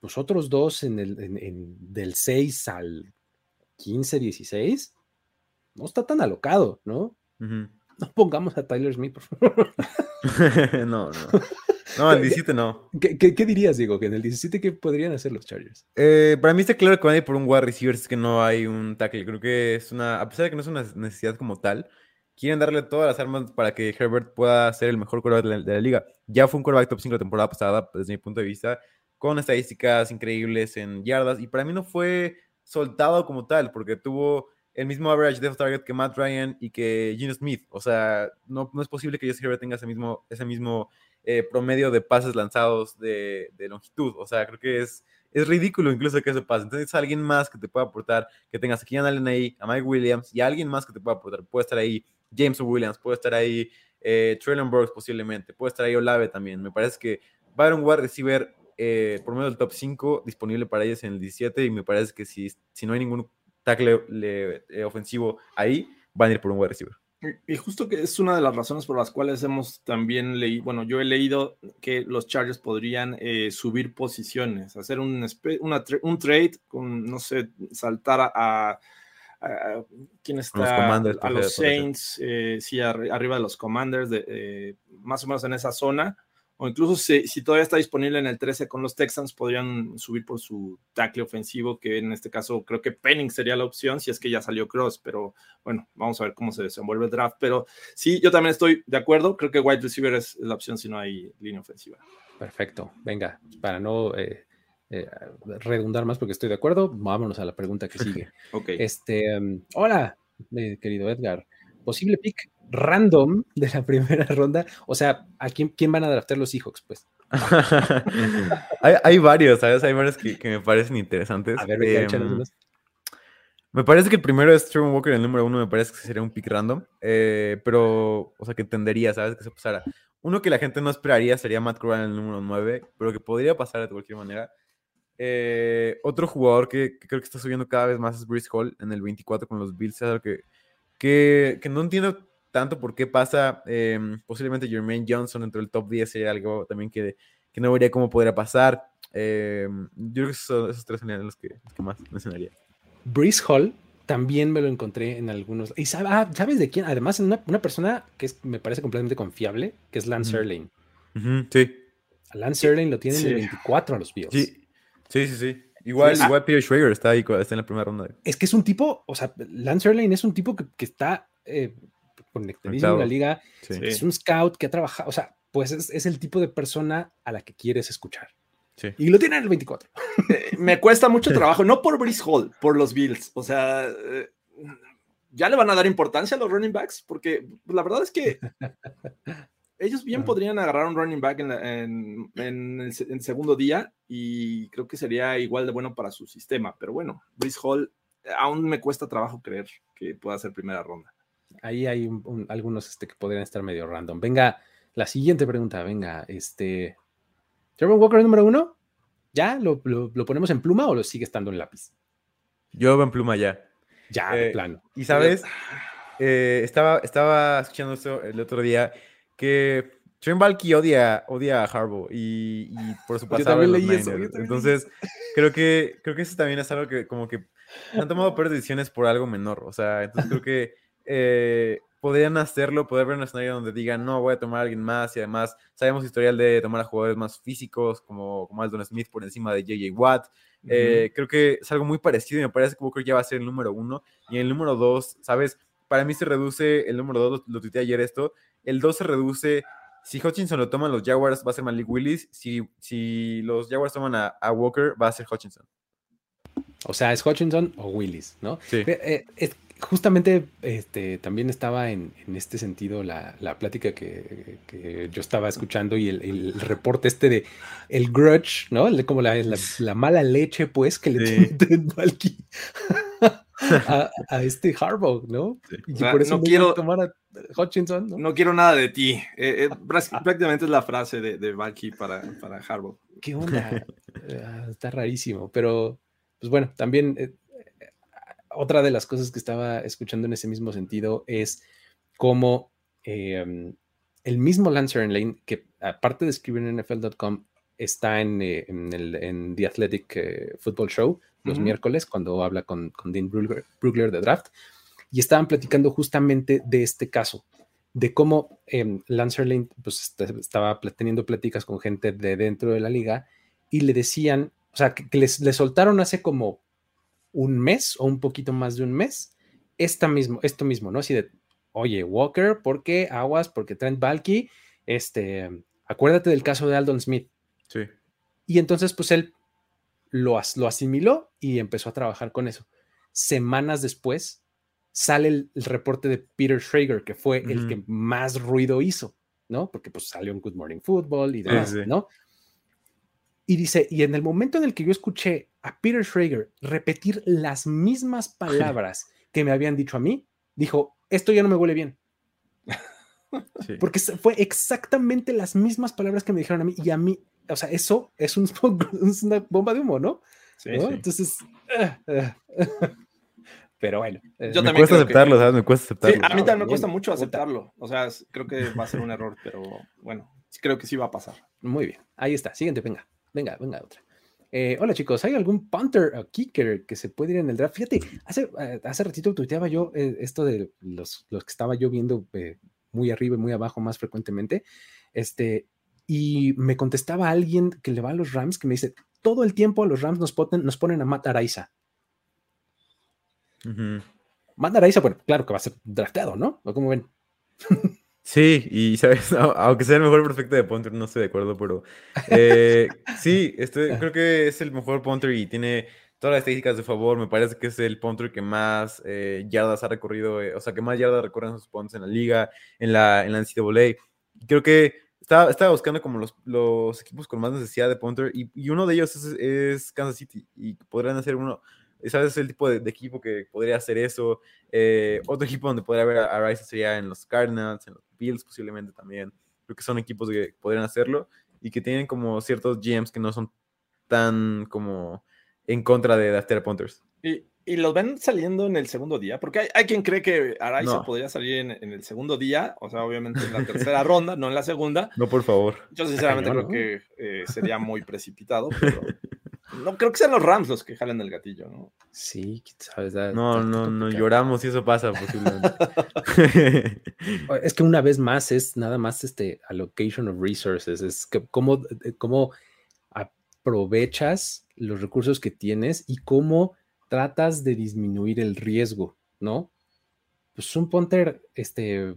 los otros dos en el, del 6 al 15, 16, no está tan alocado, ¿no? No pongamos a Tyler Smith, por favor. no, no. No, el 17 no. ¿Qué, dirías, Diego? Que en el 17, ¿qué podrían hacer los Chargers? Eh, para mí está claro que van a ir por un wide receiver, es que no hay un tackle. Creo que es una, a pesar de que no es una necesidad como tal, quieren darle todas las armas para que Herbert pueda ser el mejor quarterback de la, liga. Ya fue un quarterback top 5 la temporada pasada, desde mi punto de vista con estadísticas increíbles en yardas. Y para mí no fue soltado como tal, porque tuvo el mismo average depth target que Matt Ryan y que Gino Smith. O sea, no, no es posible que Jesse Herbert tenga ese mismo, ese mismo eh, promedio de pases lanzados de, longitud. O sea, creo que es, es ridículo incluso que eso pase. Entonces, alguien más que te pueda aportar, que tengas a Kian Allen ahí, a Mike Williams y alguien más que te pueda aportar. Puede estar ahí James Williams, puede estar ahí eh, Traylon Burks posiblemente, puede estar ahí Olave también. Me parece que va un wide receiver eh, por medio del top 5 disponible para ellos en el 17 y me parece que si, si no hay ningún tackle eh, ofensivo ahí, van a ir por un wide receiver. Y justo que es una de las razones por las cuales hemos también leído, bueno, yo he leído que los Chargers podrían eh, subir posiciones, hacer un, un trade con, no sé, saltar a, quién está, a los Saints, sí, arriba de los Commanders, de, más o menos en esa zona, o incluso si, todavía está disponible en el 13 con los Texans, podrían subir por su tackle ofensivo, que en este caso creo que Penning sería la opción si es que ya salió Cross, pero bueno, vamos a ver cómo se desenvuelve el draft. Pero sí, yo también estoy de acuerdo, creo que wide receiver es la opción si no hay línea ofensiva. Perfecto, venga, para no eh, eh, redundar más porque estoy de acuerdo, vámonos a la pregunta que sigue. ok. Este, um, hola, eh, querido Edgar, posible pick random de la primera ronda. O sea, ¿a quién, quién van a draftar los Seahawks? Pues. hay, varios, ¿sabes? Hay varios que, me parecen interesantes. A ver, em, me parece que el primero es Trevor Walker, el número uno me parece que sería un pick random, eh, pero, o sea, que entendería, ¿sabes? Que se pasara. Uno que la gente no esperaría sería Matt Corral en el número 9, pero que podría pasar de cualquier manera. Eh, otro jugador que, creo que está subiendo cada vez más es Brice Hall en el 24 con los Bills, que, que, que no entiendo tanto por qué pasa em, posiblemente Jermaine Johnson dentro del top 10 sería algo también que, que no vería cómo podría pasar. Em, yo creo que esos, esos tres serían los que, más mencionaría. Breeze Hall también me lo encontré en algunos. Y ah, ¿sabes de quién? Además, una, una persona que es, me parece completamente confiable, que es Lance Erling. sí. Lance Erling lo tiene en el 24 a los Bills. Sí, sí, sí. sí. Igual, igual Peter Schrager está ahí, está en la primera ronda. Es que es un tipo, o sea, Lance Erling es un tipo que, que está eh, conectadísimo en la liga. Es un scout que ha trabajado, o sea, pues es, es, el tipo de persona a la que quieres escuchar. Y lo tiene en el 24. Eh, me cuesta mucho trabajo, no por Brice Hall, por los Bills. O sea, eh, ya le van a dar importancia a los running backs, porque la verdad es que ellos bien podrían agarrar un running back en, el, segundo día y creo que sería igual de bueno para su sistema. Pero bueno, Brice Hall aún me cuesta trabajo creer que pueda ser primera ronda. Ahí hay algunos este, que podrían estar medio random. Venga, la siguiente pregunta, venga, este, Trevor Walker número uno, ¿ya lo, ponemos en pluma o lo sigue estando en lápiz? Yo veo en pluma ya. Ya, de eh, plano. Y sabes, eh, estaba, estaba escuchando esto el otro día que Trent Balky odia, odia a Harbaugh y, por su pasado. Yo leí eso, Entonces, creo que, creo que eso también es algo que como que han tomado peores decisiones por algo menor. O sea, entonces creo que eh, podrían hacerlo, poder ver un escenario donde digan, no, voy a tomar a alguien más y además sabemos historial de tomar a jugadores más físicos como, como Aldon Smith por encima de JJ Watt. Eh, creo que es algo muy parecido y me parece que Booker ya va a ser el número uno y el número dos, ¿sabes? Para mí se reduce el número dos, lo, tuiteé ayer esto, el dos se reduce, si Hutchinson lo toman los Jaguars va a ser Malik Willis, si, si los Jaguars toman a, Walker va a ser Hutchinson. O sea, es Hutchinson o Willis, ¿no? Sí. Eh, eh, justamente este, también estaba en, este sentido la, plática que, yo estaba escuchando y el, reporte este de el grudge, ¿no? como la, mala leche, pues, que le tiene a, a, este Harbaugh, ¿no? Y por eso no, quiero tomar a Hutchinson. ¿no? quiero nada de ti. Eh, eh, prácticamente es la frase de, de para, para Harbaugh. ¿Qué onda? Ah, está rarísimo, pero pues bueno, también eh, otra de las cosas que estaba escuchando en ese mismo sentido es cómo em, el mismo Lance Lane, que aparte de escribir en NFL.com, está en, eh, el, The Athletic eh, Football Show los miércoles cuando habla con, Dean Brugler, de Draft, y estaban platicando justamente de este caso, de cómo eh, Lance Lane pues, estaba teniendo pláticas con gente de dentro de la liga y le decían, o sea, que, les, le soltaron hace como un mes o un poquito más de un mes, esta mismo, esto mismo, ¿no? Así de, oye, Walker, ¿por qué aguas? Porque Trent Balky, este, acuérdate del caso de Aldon Smith. Sí. Y entonces, pues él lo, lo asimiló y empezó a trabajar con eso. Semanas después, sale el, reporte de Peter Schrager, que fue el que más ruido hizo, ¿no? Porque pues salió en Good Morning Football y demás, ¿no? Y dice, y en el momento en el que yo escuché a Peter Schrager repetir las mismas palabras que me habían dicho a mí, dijo, esto ya no me huele bien. Porque fue exactamente las mismas palabras que me dijeron a mí y a mí, o sea, eso es, un, una bomba de humo, ¿no? Sí, Entonces, ah, ah. pero bueno. Eh, Yo me cuesta aceptarlo, ¿sabes? Me cuesta aceptarlo. a mí también me cuesta mucho aceptarlo. O sea, creo que va a ser un error, pero bueno, creo que sí va a pasar. Muy bien, ahí está. Siguiente, venga. Venga, venga, otra. Eh, hola chicos, ¿hay algún punter o kicker que se puede ir en el draft? Fíjate, hace, eh, hace ratito tuiteaba yo eh, esto de los, los, que estaba yo viendo muy arriba y muy abajo más frecuentemente. Este, y me contestaba alguien que le va a los Rams que me dice: todo el tiempo a los Rams nos ponen, nos ponen a Matt Araiza. Matt Araiza, bueno, claro que va a ser drafteado, ¿no? ¿O cómo ven? Sí, y sabes, aunque sea el mejor perfecto de punter, no estoy de acuerdo, pero eh, sí, estoy, creo que es el mejor punter y tiene todas las estadísticas de favor. Me parece que es el punter que más eh, yardas ha recorrido, eh, o sea, que más yardas recorren sus puntos en la liga, en la, en la NCAA. Creo que estaba, estaba buscando como los, los, equipos con más necesidad de punter y, y uno de ellos es, es, Kansas City y podrían hacer uno. ¿Sabes? Es el tipo de, equipo que podría hacer eso. otro equipo donde podría haber a, Rice sería en los Cardinals, en los Bills posiblemente también. Creo que son equipos que podrían hacerlo y que tienen como ciertos GMs que no son tan como en contra de After Punters. Y, y los ven saliendo en el segundo día, porque hay, quien cree que Araiza podría salir en, el segundo día, o sea, obviamente en la tercera ronda, no en la segunda. No, por favor. Yo sinceramente creo que eh, sería muy precipitado, pero No creo que sean los Rams los que jalen el gatillo, ¿no? Sí, sabes. no, no, no lloramos y eso pasa posiblemente. es que una vez más es nada más este allocation of resources, es que cómo, eh, cómo aprovechas los recursos que tienes y cómo tratas de disminuir el riesgo, ¿no? Pues un punter, este,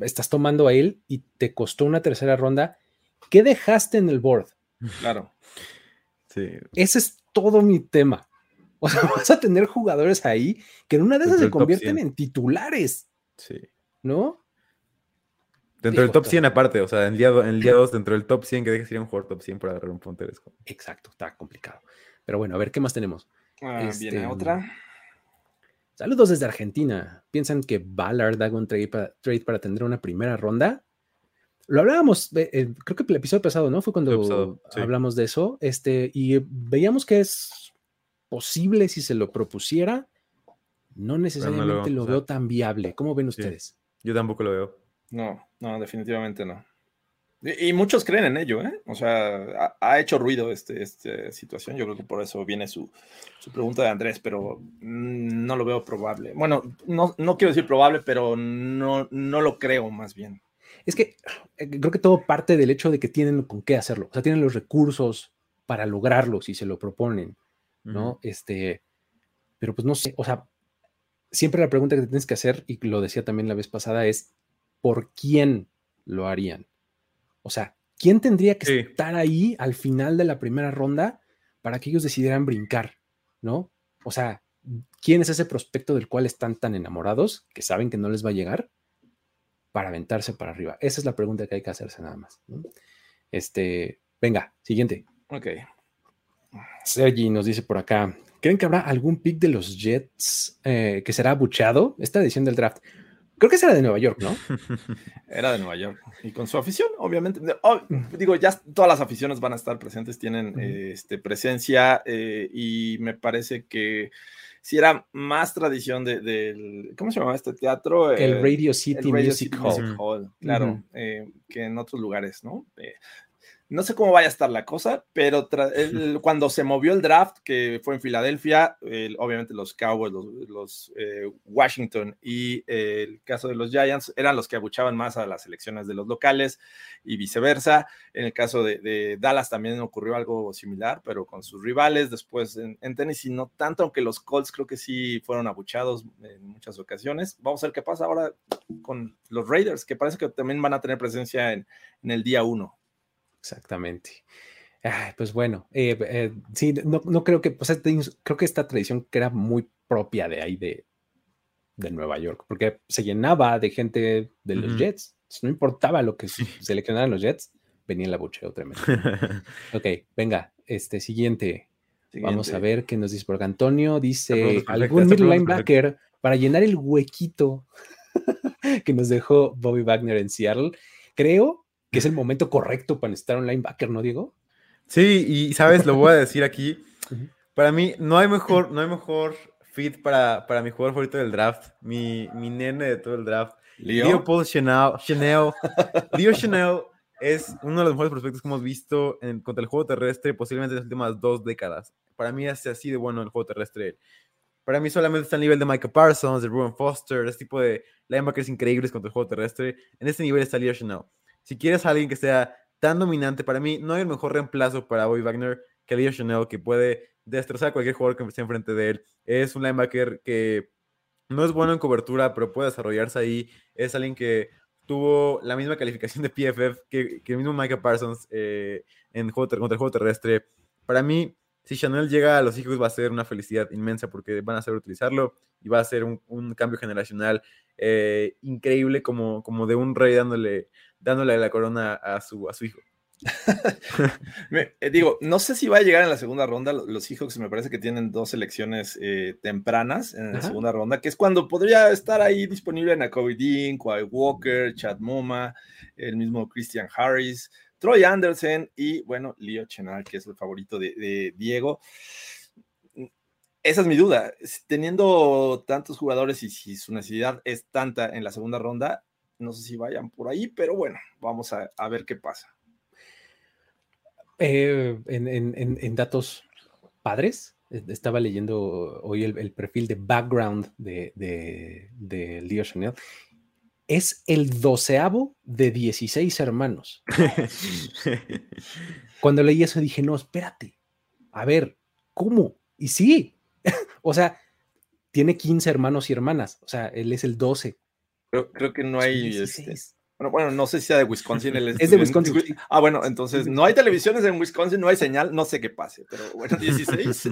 estás tomando a él y te costó una tercera ronda. ¿Qué dejaste en el board? Claro. Sí. Ese es todo mi tema. O sea, vas a tener jugadores ahí que en una de esas se convierten en titulares. Sí. ¿No? Dentro del top 100 aparte, o sea, en el día 2, dentro del top 100, que dejes ir un jugador top 100 para agarrar un punter. Exacto, está complicado. Pero bueno, a ver, ¿qué más tenemos? Ah, viene este, otra. Saludos desde Argentina. ¿Piensan que Ballard haga un trade para, trade para tener una primera ronda? Lo hablábamos, eh, creo que el episodio pasado, ¿no? Fue cuando hablamos de eso. Este, y veíamos que es posible si se lo propusiera. No necesariamente lo, veo tan viable. ¿Cómo ven ustedes? Yo tampoco lo veo. No, no, definitivamente no. Y, muchos creen en ello, ¿eh? O sea, ha, hecho ruido este, esta situación. Yo creo que por eso viene su, pregunta de Andrés, pero mm, no lo veo probable. Bueno, no, no quiero decir probable, pero no, no lo creo más bien. Es que eh, creo que todo parte del hecho de que tienen con qué hacerlo. O sea, tienen los recursos para lograrlo si se lo proponen, ¿no? Este, pero pues no sé, o sea, siempre la pregunta que tienes que hacer, y lo decía también la vez pasada, es ¿por quién lo harían? O sea, ¿quién tendría que estar ahí al final de la primera ronda para que ellos decidieran brincar? ¿No? O sea, ¿quién es ese prospecto del cual están tan enamorados que saben que no les va a llegar para aventarse para arriba? Esa es la pregunta que hay que hacerse nada más. Este, venga, siguiente. Ok. Sergi nos dice por acá, ¿creen que habrá algún pick de los Jets eh, que será abucheado? Esta edición del draft. Creo que era de Nueva York, ¿no? Era de Nueva York. Y con su afición, obviamente. Oh, digo, ya todas las aficiones van a estar presentes, tienen este, presencia eh, y me parece que si era más tradición del, ¿cómo se llama este teatro? El Radio City, Music, Hall. Claro, eh, que en otros lugares, ¿no? Eh, no sé cómo vaya a estar la cosa, pero cuando se movió el draft, que fue en Filadelfia, obviamente los Cowboys, los, eh, Washington y el caso de los Giants eran los que abuchaban más a las elecciones de los locales y viceversa. En el caso de, Dallas también ocurrió algo similar, pero con sus rivales. Después en, en Tennessee no tanto, aunque los Colts creo que sí fueron abuchados en muchas ocasiones. Vamos a ver qué pasa ahora con los Raiders, que parece que también van a tener presencia en, en el día uno. Exactamente. pues bueno, eh, eh, sí, no, creo que, o sea, creo que esta tradición que era muy propia de ahí de, de Nueva York, porque se llenaba de gente de los Jets. No importaba lo que seleccionaran los Jets, venía la bucheo tremendo. ok, venga, este siguiente. Vamos a ver qué nos dice por Antonio. Dice algún middle linebacker para llenar el huequito que nos dejó Bobby Wagner en Seattle. Creo que es el momento correcto para necesitar un linebacker, ¿no, Diego? Sí, y sabes, lo voy a decir aquí. Para mí, no hay mejor, no hay mejor fit para, para mi jugador favorito del draft, mi, mi nene de todo el draft. Leo, Paul Chanel. Chanel. Leo Chanel es uno de los mejores prospectos que hemos visto en, contra el juego terrestre, posiblemente en las últimas dos décadas. Para mí es así de bueno el juego terrestre. Para mí solamente está al nivel de Micah Parsons, de Ruben Foster, ese tipo de linebackers increíbles contra el juego terrestre. En este nivel está Leo Chanel. Si quieres a alguien que sea tan dominante, para mí no hay el mejor reemplazo para Bobby Wagner que Leo Chanel, que puede destrozar a cualquier jugador que esté enfrente de él. Es un linebacker que no es bueno en cobertura, pero puede desarrollarse ahí. Es alguien que tuvo la misma calificación de PFF que, el mismo Micah Parsons eh, en contra el juego terrestre. Para mí, si Chanel llega a los hijos va a ser una felicidad inmensa porque van a saber utilizarlo y va a ser un, cambio generacional eh, increíble como, como de un rey dándole dándole la corona a su, a su hijo. Eh, digo, no sé si va a llegar en la segunda ronda. Los Seahawks me parece que tienen dos selecciones eh, tempranas en la segunda ronda, que es cuando podría estar ahí disponible Nakobe Dean, Kwai Walker, Chad Moma, el mismo Christian Harris, Troy Anderson y, bueno, Leo Chenal, que es el favorito de, de Diego. Esa es mi duda. Teniendo tantos jugadores y si su necesidad es tanta en la segunda ronda, no sé si vayan por ahí, pero bueno, vamos a, ver qué pasa. Eh, en, datos padres. E, estaba leyendo hoy el, perfil de background de, de, de Leo Chanel. Es el doceavo de 16 hermanos. Cuando leí eso dije, no, espérate. A ver, ¿cómo? Y sí, o sea, tiene 15 hermanos y hermanas. O sea, él es el 12. Creo, que no hay. Este, bueno, no sé si sea de Wisconsin. es, de Wisconsin. Ah, bueno, entonces no hay televisiones en Wisconsin, no hay señal, no sé qué pase, pero bueno, 16.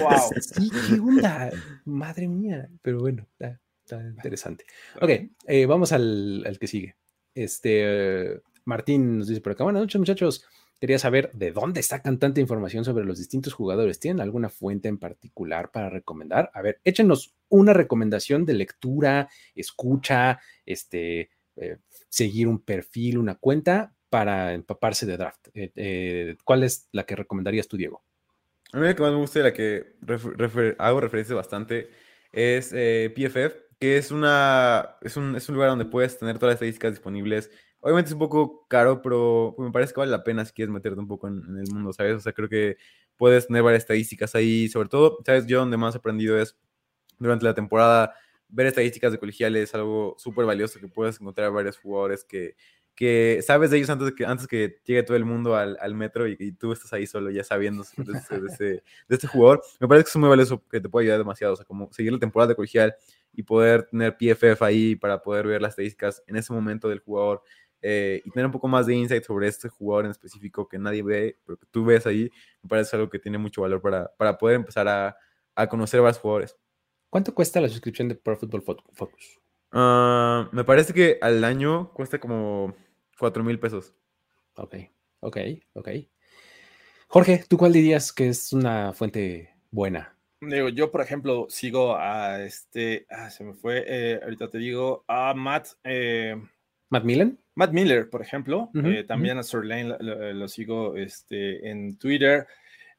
wow. Sí, qué onda. Madre mía. Pero bueno, está, interesante. Ok, eh, vamos al, al, que sigue. Este, Martín nos dice por acá, buenas noches, muchachos. Quería saber de dónde sacan tanta información sobre los distintos jugadores. ¿Tienen alguna fuente en particular para recomendar? A ver, échenos una recomendación de lectura, escucha, este, eh, seguir un perfil, una cuenta para empaparse de draft. Eh, eh, ¿Cuál es la que recomendarías tú, Diego? A mí la que más me gusta y la que hago referencia bastante es PFF, que es, una, es, un, es un lugar donde puedes tener todas las estadísticas disponibles Obviamente es un poco caro, pero me parece que vale la pena si quieres meterte un poco en, el mundo, ¿sabes? O sea, creo que puedes tener varias estadísticas ahí. Sobre todo, ¿sabes? Yo donde más he aprendido es durante la temporada ver estadísticas de colegiales es algo súper valioso que puedes encontrar varios jugadores que, que sabes de ellos antes, de que, antes que llegue todo el mundo al, al metro y, tú estás ahí solo ya sabiendo de, este, de, este, jugador. Me parece que es muy valioso, que te puede ayudar demasiado. O sea, como seguir la temporada de colegial y poder tener PFF ahí para poder ver las estadísticas en ese momento del jugador eh, y tener un poco más de insight sobre este jugador en específico que nadie ve, pero que tú ves ahí, me parece algo que tiene mucho valor para, para poder empezar a, a conocer a varios jugadores. ¿Cuánto cuesta la suscripción de Pro Football Focus? Ah, me parece que al año cuesta como 4 mil pesos. Ok, ok, ok. Jorge, ¿tú cuál dirías que es una fuente buena? Digo, yo, por ejemplo, sigo a este, ah, se me fue, eh, ahorita te digo, a Matt. Eh, ¿Matt Millen? Matt Miller, por ejemplo, eh, también a Sir Lane lo, sigo este, en Twitter,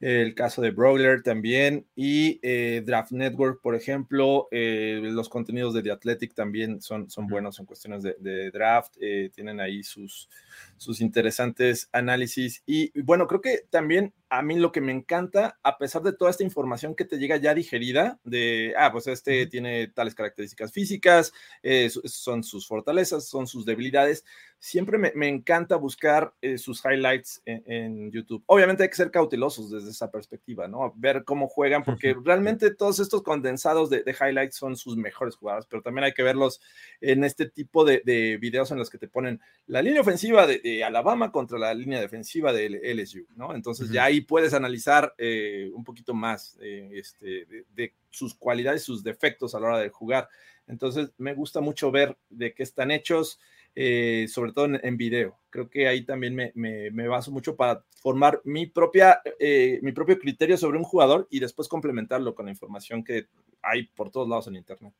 el caso de Brawler también, y eh, Draft Network, por ejemplo, eh, los contenidos de The Athletic también son, son buenos en cuestiones de, draft, tienen ahí sus, sus interesantes análisis, y bueno, creo que también a mí lo que me encanta, a pesar de toda esta información que te llega ya digerida, de, ah, pues este tiene tales características físicas, eh, son sus fortalezas, son sus debilidades, siempre me, encanta buscar eh, sus highlights en, YouTube. Obviamente hay que ser cautelosos desde esa perspectiva, ¿no? Ver cómo juegan, porque realmente todos estos condensados de, highlights son sus mejores jugadas, pero también hay que verlos en este tipo de, videos en los que te ponen la línea ofensiva de, Alabama contra la línea defensiva de LSU, ¿no? Entonces ya ahí puedes analizar eh, un poquito más eh, este, de, sus cualidades, sus defectos a la hora de jugar. Entonces, me gusta mucho ver de qué están hechos, eh, sobre todo en, video. Creo que ahí también me, me, baso mucho para formar mi, propia, mi propio criterio sobre un jugador y después complementarlo con la información que hay por todos lados en Internet.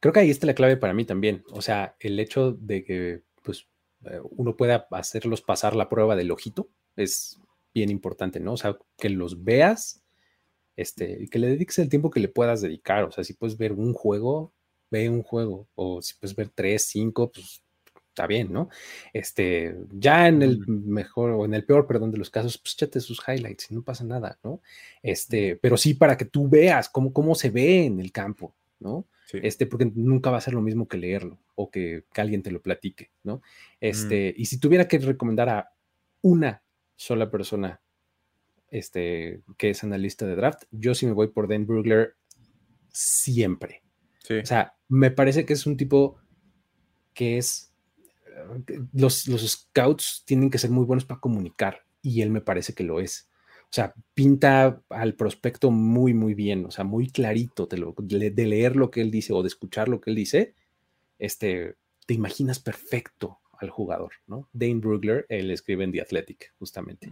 Creo que ahí está la clave para mí también. O sea, el hecho de que pues, uno pueda hacerlos pasar la prueba del ojito es bien importante, ¿no? O sea, que los veas, este, y que le dediques el tiempo que le puedas dedicar. O sea, si puedes ver un juego, ve un juego. O si puedes ver tres, cinco, pues está bien, ¿no? Este, ya en el mejor o en el peor, perdón, de los casos, pues échate sus highlights y no pasa nada, ¿no? Este, pero sí para que tú veas cómo, cómo se ve en el campo, ¿no? Este, porque nunca va a ser lo mismo que leerlo o que, alguien te lo platique, ¿no? Este, y si tuviera que recomendar a una sola persona este, que es analista de draft, yo sí me voy por Dan Brugler siempre. O sea, me parece que es un tipo que es... Eh, los, los scouts tienen que ser muy buenos para comunicar y él me parece que lo es. O sea, pinta al prospecto muy, muy bien, o sea, muy clarito de, de, leer lo que él dice o de escuchar lo que él dice, este, te imaginas perfecto al jugador, ¿no? Dane Brugler, él escribe en The Athletic, justamente.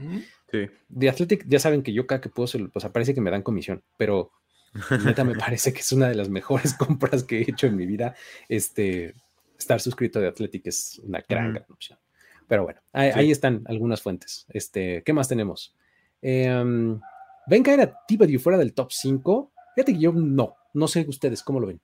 Sí. The Athletic, ya saben que yo cada que puedo, pues aparece que me dan comisión, pero neta me parece que es una de las mejores compras que he hecho en mi vida. Este, estar suscrito a The Athletic es una gran, opción. Pero bueno, ahí, están algunas fuentes. Este, ¿qué más tenemos? Eh, ¿Ven caer a Thibodeau fuera del top 5? Fíjate que yo no, no sé ustedes, ¿cómo lo ven?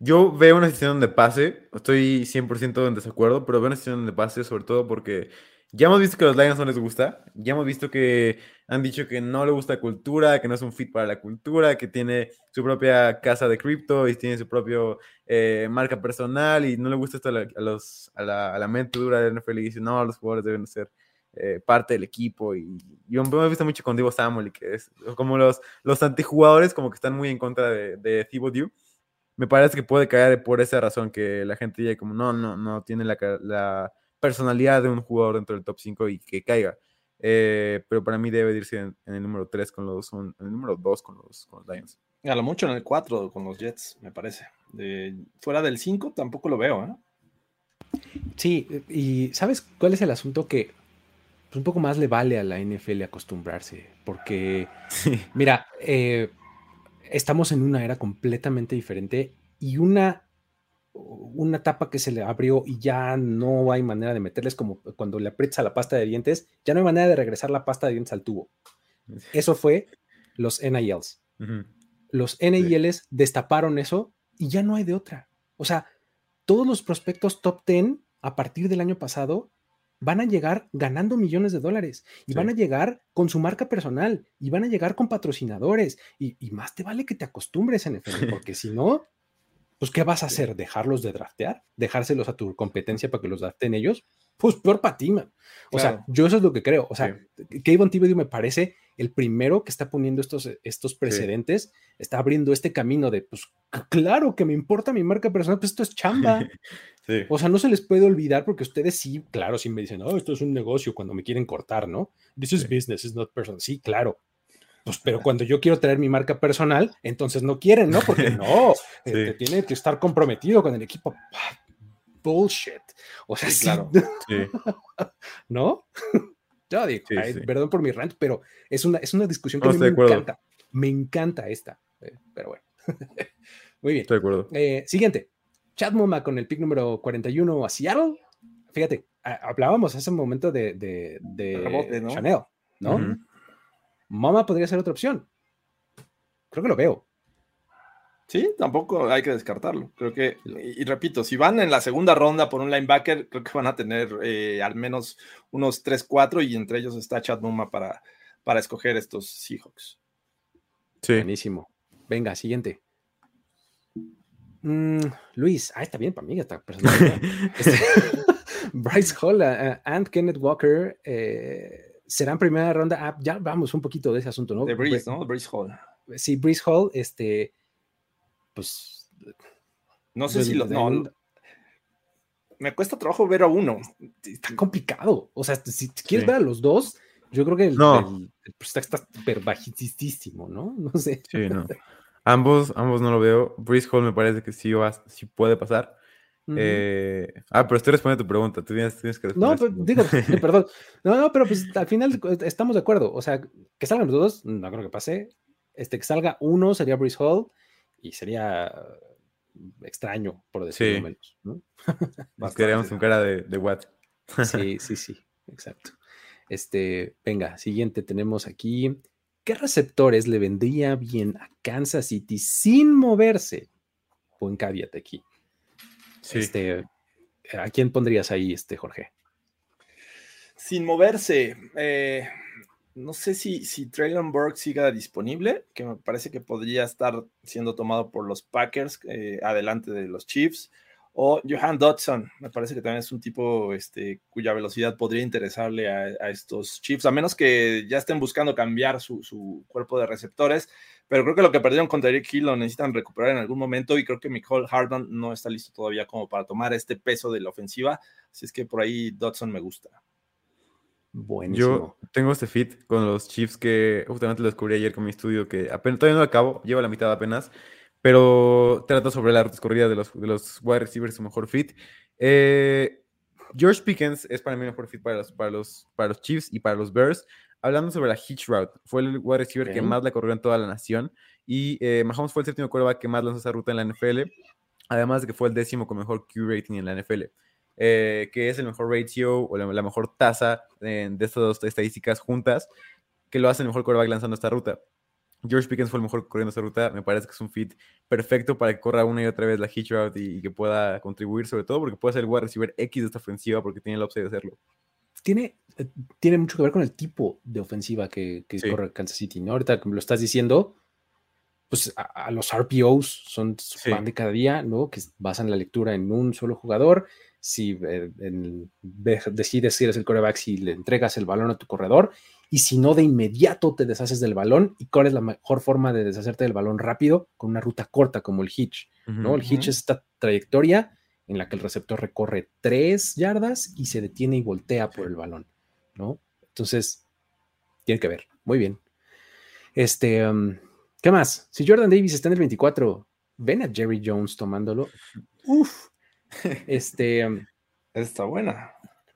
Yo veo una decisión de pase, estoy 100% en desacuerdo, pero veo una decisión de pase sobre todo porque Ya hemos visto que a los Lions no les gusta. Ya hemos visto que han dicho que no le gusta la cultura, que no es un fit para la cultura, que tiene su propia casa de cripto y tiene su propio eh, marca personal y no le gusta esto a la, los, a la, a la mente dura del NFL y dice, no, los jugadores deben ser eh, parte del equipo. Y yo me he visto mucho con Divo Samuel, que es como los, los antijugadores como que están muy en contra de, de Thibodeau. Me parece que puede caer por esa razón que la gente dice como, no, no, no tiene la, la personalidad de un jugador dentro del top 5 y que caiga. Eh, pero para mí debe irse en, en, el número 3 con los, en el número 2 con los, con los Lions. A lo mucho en el 4 con los Jets, me parece. De, fuera del 5 tampoco lo veo, ¿eh? Sí, y ¿sabes cuál es el asunto? Que pues, un poco más le vale a la NFL acostumbrarse, porque, sí. mira, eh, estamos en una era completamente diferente y una una tapa que se le abrió y ya no hay manera de meterles como cuando le aprietas a la pasta de dientes, ya no hay manera de regresar la pasta de dientes al tubo. Eso fue los NILs. Uh -huh. Los NILs sí. destaparon eso y ya no hay de otra. O sea, todos los prospectos top 10 a partir del año pasado van a llegar ganando millones de dólares y sí. van a llegar con su marca personal y van a llegar con patrocinadores y, y más te vale que te acostumbres en NFL porque si no, pues ¿qué vas a hacer? ¿Dejarlos de draftear? ¿Dejárselos a tu competencia para que los draften ellos? Pues peor para ti, man. O claro. sea, yo eso es lo que creo. O sea, sí. Thibodeau me parece el primero que está poniendo estos, estos precedentes, sí. está abriendo este camino de, pues claro que me importa mi marca personal, pues esto es chamba. Sí. O sea, no se les puede olvidar porque ustedes sí, claro, sí me dicen, oh, esto es un negocio cuando me quieren cortar, ¿no? This is business, it's not personal. Sí, claro, pues, pero cuando yo quiero traer mi marca personal, entonces no quieren, ¿no? Porque no, sí. eh, tiene que estar comprometido con el equipo. Bullshit. O sea, sí, claro. Sí. ¿No? Yo digo, sí, ay, perdón por mi rant, pero es una, es una discusión que no, me encanta. Me encanta esta. Eh, pero bueno. Muy bien. Estoy de acuerdo. Eh, siguiente. Chad Moma con el pick número 41 a Seattle. Fíjate, hablábamos hace un momento de, de, de rebote, ¿no? Chanel, ¿no? Uh -huh. Mama podría ser otra opción. Creo que lo veo. Sí, tampoco hay que descartarlo. Creo que, y, y, repito, si van en la segunda ronda por un linebacker, creo que van a tener eh, al menos unos 3-4 y entre ellos está Chad Muma para, para escoger estos Seahawks. Sí. Buenísimo. Venga, siguiente. Mm, Luis, ah, está bien para mí esta persona. este, Bryce Hall uh, and Kenneth Walker. Eh, será en primera ronda. Ah, ya vamos un poquito de ese asunto, ¿no? De Breeze, ¿no? Breeze Hall. Sí, Breeze Hall, este, pues. No sé si lo. No, me cuesta trabajo ver a uno. Está complicado. O sea, si quieres sí. ver a los dos, yo creo que el, no. el, el está súper bajísimo, ¿no? No sé. Sí, no. Ambos, ambos no lo veo. Breeze Hall me parece que sí, va, sí puede pasar. Uh -huh. eh, ah, pero estoy respondiendo a tu pregunta. Tú tienes, tienes que responder. No, pero, digo, perdón. No, no, pero pues al final estamos de acuerdo. O sea, que salgan los dos, no creo que pase. Este, que salga uno sería Breeze Hall y sería extraño, por decirlo sí. menos. ¿no? Nos quedaríamos con cara de, de what. sí, sí, sí, exacto. Este, venga, siguiente tenemos aquí. ¿Qué receptores le vendría bien a Kansas City sin moverse? Buen caveat aquí. Sí. Este, ¿A quién pondrías ahí, este, Jorge? Sin moverse. Eh, no sé si, si Traylon Burke siga disponible, que me parece que podría estar siendo tomado por los Packers eh, adelante de los Chiefs. O Johan Dodson, me parece que también es un tipo este, cuya velocidad podría interesarle a, a, estos Chiefs, a menos que ya estén buscando cambiar su, su, cuerpo de receptores. Pero creo que lo que perdieron con Tyreek Hill lo necesitan recuperar en algún momento y creo que Michael Harden no está listo todavía como para tomar este peso de la ofensiva. Así es que por ahí Dodson me gusta. Buenísimo. Yo tengo este fit con los Chiefs que justamente lo descubrí ayer con mi estudio que apenas, todavía no lo acabo, llevo la mitad apenas pero trata sobre la rutas corridas de los, de los wide receivers, su mejor fit. Eh, George Pickens es para mí el mejor fit para los, para, los, para los Chiefs y para los Bears. Hablando sobre la hitch route, fue el wide receiver okay. que más la corrió en toda la nación y eh, Mahomes fue el séptimo quarterback que más lanzó esa ruta en la NFL, además de que fue el décimo con mejor Q rating en la NFL, eh, que es el mejor ratio o la, la mejor tasa de, de estas dos estadísticas juntas que lo hace el mejor quarterback lanzando esta ruta. George Pickens fue el mejor corriendo esa ruta. Me parece que es un fit perfecto para que corra una y otra vez la hitch route y, y que pueda contribuir, sobre todo porque puede ser el wide receiver X de esta ofensiva porque tiene el upside de hacerlo. tiene, eh, tiene mucho que ver con el tipo de ofensiva que, corre Kansas City, ¿no? Ahorita, como lo estás diciendo, pues a, los RPOs son su de cada día, ¿no? Que basan la lectura en un solo jugador. Si eh, decides si eres el coreback, si le entregas el balón a tu corredor, y si no, de inmediato te deshaces del balón. ¿Y cuál es la mejor forma de deshacerte del balón rápido? Con una ruta corta como el hitch, ¿no? El hitch es esta trayectoria en la que el receptor recorre tres yardas y se detiene y voltea por el balón, ¿no? Entonces, tiene que ver. Muy bien. Este, um, ¿qué más? Si Jordan Davis está en el 24, ven a Jerry Jones tomándolo. Uf. Este. Um, está buena.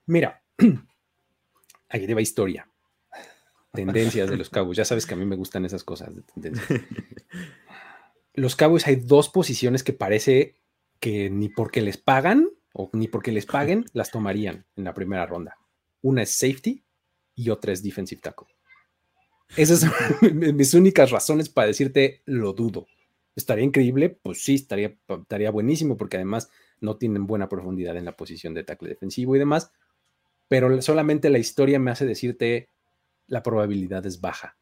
Mira, ahí lleva historia. Tendencias de los Cowboys. Ya sabes que a mí me gustan esas cosas Los Cowboys hay dos posiciones que parece que ni porque les pagan o ni porque les paguen las tomarían en la primera ronda. Una es safety y otra es defensive tackle. Esas son mis únicas razones para decirte lo dudo. ¿Estaría increíble? Pues sí, estaría, estaría buenísimo porque además no tienen buena profundidad en la posición de tackle defensivo y demás, pero solamente la historia me hace decirte la probabilidad es baja.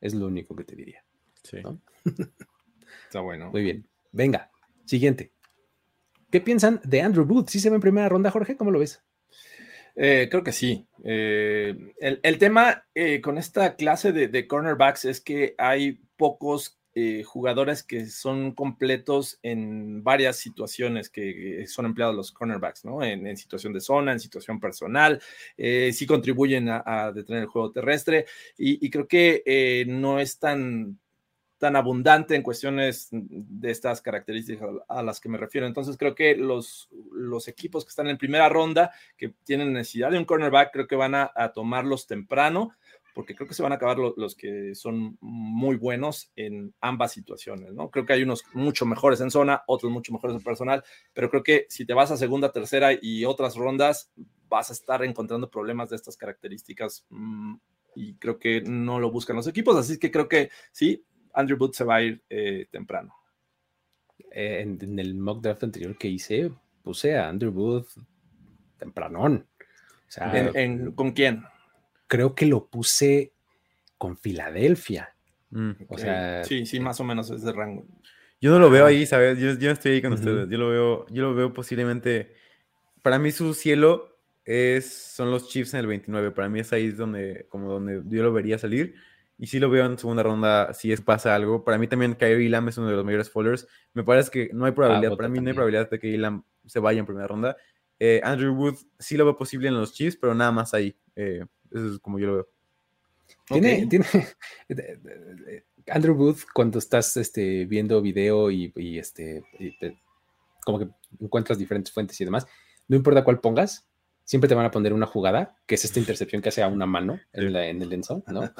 Es lo único que te diría. Sí. Está bueno. Muy bien. Venga, siguiente. ¿Qué piensan de Andrew Booth? ¿Sí se ve en primera ronda, Jorge? ¿Cómo lo ves? Eh, creo que sí. Eh, el, tema eh, con esta clase de, cornerbacks es que hay pocos jugadores que son completos en varias situaciones que son empleados los cornerbacks, ¿no? En, situación de zona, en situación personal, sí contribuyen a, detener el juego terrestre y creo que no es tan tan abundante en cuestiones de estas características a las que me refiero. Entonces creo que los, los equipos que están en primera ronda, que tienen necesidad de un cornerback, creo que van a, tomarlos temprano, porque creo que se van a acabar los que son muy buenos en ambas situaciones, ¿no? Creo que hay unos mucho mejores en zona, otros mucho mejores en personal, pero creo que si te vas a segunda, tercera y otras rondas, vas a estar encontrando problemas de estas características mm, y creo que no lo buscan los equipos, así que creo que sí, Andrew Booth se va a ir eh, temprano. Eh, en, el mock draft anterior que hice, puse a Andrew Booth tempranón. ¿Con quién? Creo que lo puse con Filadelfia. Mm, o sea, sí, sí, más o menos es de rango. Yo no lo veo ahí, ¿sabes? Yo, no estoy ahí con ustedes. Yo lo veo, yo lo veo posiblemente. Para mí, su cielo es, son los Chiefs en el 29. Para mí es ahí donde, como donde yo lo vería salir. Y sí lo veo en segunda ronda si es pasa algo. Para mí también Kyrie Lamb es uno de los mayores followers. Me parece que no hay probabilidad, ah, para mí no hay probabilidad de que Lamb se vaya en primera ronda. Eh, Andrew Wood sí lo veo posible en los Chiefs, pero nada más ahí. Eh, eso es como yo lo veo. Tiene, tiene Andrew Booth, cuando estás este, viendo video y, este, como que encuentras diferentes fuentes y demás, no importa cuál pongas, siempre te van a poner una jugada, que es esta intercepción que hace a una mano en, el enzo, ¿no?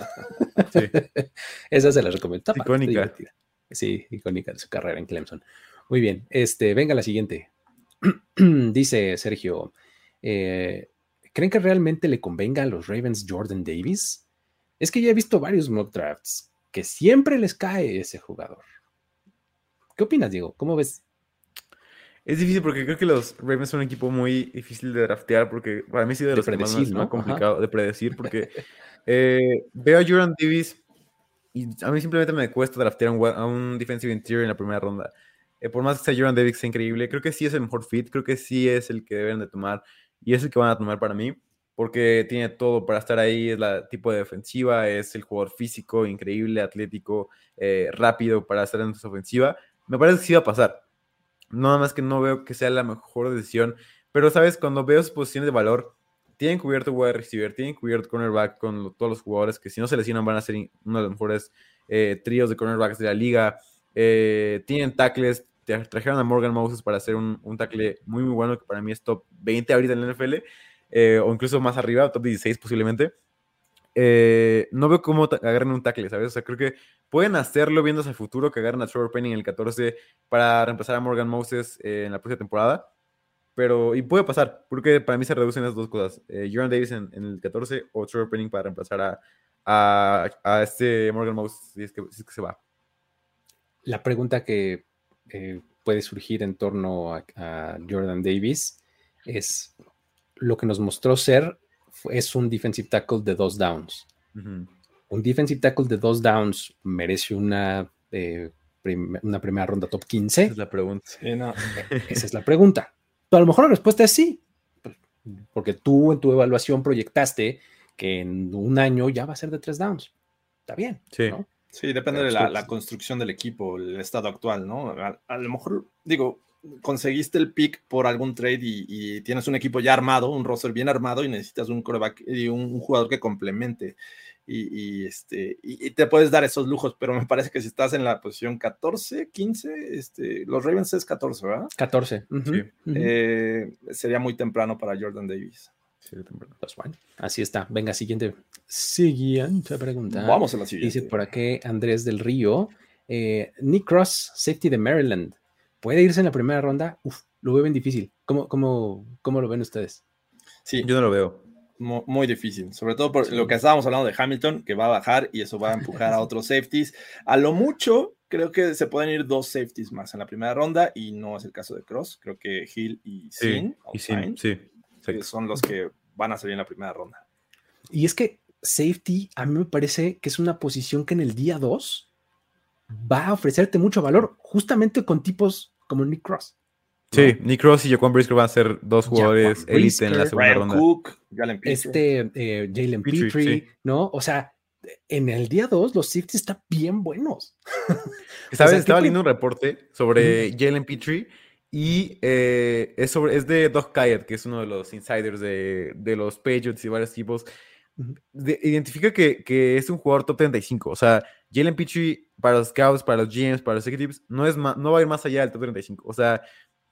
Sí. Esa se la recomiendo. Icónica. Sí, icónica de su carrera en Clemson. Muy bien, este, venga la siguiente. Dice Sergio, eh, ¿creen que realmente le convenga a los Ravens Jordan Davis? Es que ya he visto varios mock drafts que siempre les cae ese jugador. ¿Qué opinas, Diego? ¿Cómo ves? Es difícil porque creo que los Ravens son un equipo muy difícil de draftear porque para mí ha sido de, los más, ¿no? complicado de predecir porque eh, veo a Jordan Davis y a mí simplemente me cuesta draftear a un, defensive interior en la primera ronda. Eh, por más que sea Jordan Davis sea increíble, creo que sí es el mejor fit, creo que sí es el que deben de tomar y es el que van a tomar para mí porque tiene todo para estar ahí, es la tipo de defensiva, es el jugador físico, increíble, atlético, eh, rápido para estar en su ofensiva. Me parece que sí va a pasar Nada más que no veo que sea la mejor decisión. Pero, ¿sabes? Cuando veo sus posiciones de valor, tienen cubierto wide receiver, tienen cubierto cornerback con todos los jugadores que si no se lesionan van a ser uno de los mejores eh, tríos de cornerbacks de la liga. Eh, tienen tackles, trajeron a Morgan Moses para hacer un, un, tackle muy, muy bueno, que para mí es top 20 ahorita en la NFL, eh, o incluso más arriba, top 16 posiblemente. Eh, no veo cómo agarren un tackle, ¿sabes? O sea, creo que pueden hacerlo viendo hacia el futuro, que agarren a Trevor Penning en el 14 para reemplazar a Morgan Moses eh, en la próxima temporada. Pero, y puede pasar, porque para mí se reducen esas dos cosas. Eh, Jordan Davis en, el 14 o Trevor Penning para reemplazar a, a, este Morgan Moses si es, que, se va. La pregunta que puede surgir en torno a Jordan Davis es lo que nos mostró ser es un defensive tackle de dos downs. Un defensive tackle de dos downs merece una, eh, una primera ronda top 15. Esa es la pregunta. Esa es la pregunta. Pero a lo mejor la respuesta es sí, porque tú en tu evaluación proyectaste que en un año ya va a ser de tres downs. Está bien. Sí. Sí, depende de la, construcción del equipo, el estado actual, ¿no? A, lo mejor, digo, conseguiste el pick por algún trade y, tienes un equipo ya armado, un roster bien armado y necesitas un coreback y un, jugador que complemente. Y, este, y, te puedes dar esos lujos, pero me parece que si estás en la posición 14, 15, este, los Ravens es 14, ¿verdad? 14. Eh, sería muy temprano para Jordan Davis. Pues bueno, así está. Venga, siguiente, siguiente pregunta. Vamos a la siguiente. Dice por aquí Andrés del Río. Eh, Nick Cross, safety de Maryland. ¿Puede irse en la primera ronda? Uf, lo veo bien difícil. ¿Cómo, cómo, cómo lo ven ustedes? Sí, yo no lo veo. Muy, difícil, sobre todo por lo que estábamos hablando de Hamilton, que va a bajar y eso va a empujar a otros safeties. A lo mucho, creo que se pueden ir dos safeties más en la primera ronda y no es el caso de Cross. Creo que Hill y Sin, sí, son los que van a salir en la primera ronda. Y es que safety a mí me parece que es una posición que en el día 2 va a ofrecerte mucho valor, justamente con tipos como Nick Cross. Sí, Nick Cross y Jaquan Brisker van a ser dos jugadores élite en la segunda ronda. Cook, Jalen Este, eh, Jalen Petrie, ¿no? O sea, en el día 2 los safety están bien buenos. ¿Sabes? Estaba leyendo un reporte sobre Jalen Petrie y eh, es, sobre, es de Doug Kayat, que es uno de los insiders de, de los Patriots y varios equipos. identifica que, que, es un jugador top 35. O sea, Jalen Petrie para los Scouts, para los GMs, para los Executives, no, es no va a ir más allá del top 35. O sea,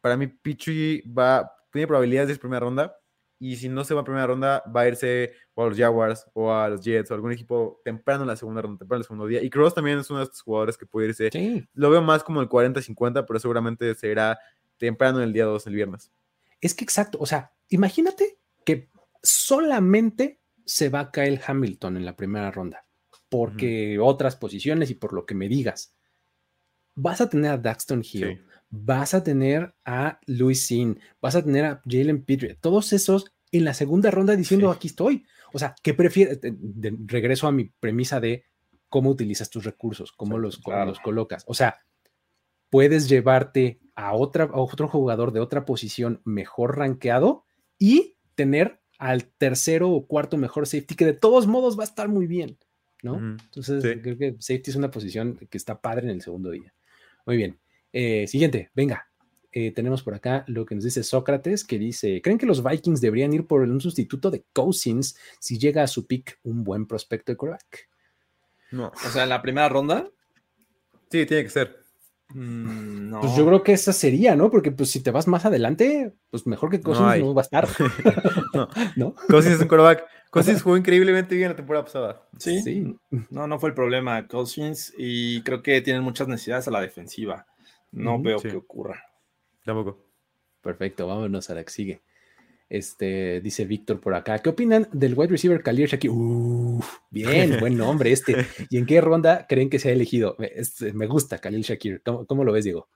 para mí Petrie va, tiene probabilidades de ir primera ronda. Y si no se va a primera ronda, va a irse o a los Jaguars o a los Jets o a algún equipo temprano en la segunda ronda, temprano en el segundo día. Y Cross también es uno de estos jugadores que puede irse. Lo veo más como el 40-50, pero seguramente será temprano en el día 2, el viernes. Es que exacto, o sea, imagínate que solamente se va a caer Hamilton en la primera ronda, porque otras posiciones y por lo que me digas. Vas a tener a Daxton Hill, vas a tener a Luis Sin, vas a tener a Jalen Petrie, todos esos en la segunda ronda diciendo aquí estoy. O sea, ¿qué prefieres? regreso a mi premisa de cómo utilizas tus recursos, cómo los, los colocas. O sea, puedes llevarte a, otra, otro jugador de otra posición mejor rankeado y tener al tercero o cuarto mejor safety, que de todos modos va a estar muy bien, ¿no? Entonces, creo que safety es una posición que está padre en el segundo día. Muy bien. Eh, siguiente, venga. Eh, tenemos por acá lo que nos dice Sócrates, que dice, ¿creen que los Vikings deberían ir por un sustituto de Cousins si llega a su pick un buen prospecto de quarterback? No. O sea, en la primera ronda. Sí, tiene que ser. Mm, pues yo creo que esa sería, ¿no? Porque pues si te vas más adelante, pues mejor que Cousins no, va a estar. no. Cousins es un quarterback. Cousins jugó increíblemente bien la temporada pasada. Sí, sí. No, no fue el problema. Cousins y creo que tienen muchas necesidades a la defensiva. No veo que ocurra. Tampoco. Perfecto, vámonos a la que sigue. Este, dice Víctor por acá. ¿Qué opinan del wide receiver Khalil Shakir? bien, buen nombre este. ¿Y en qué ronda creen que se ha elegido? me gusta Khalil Shakir. ¿Cómo, lo ves, Diego?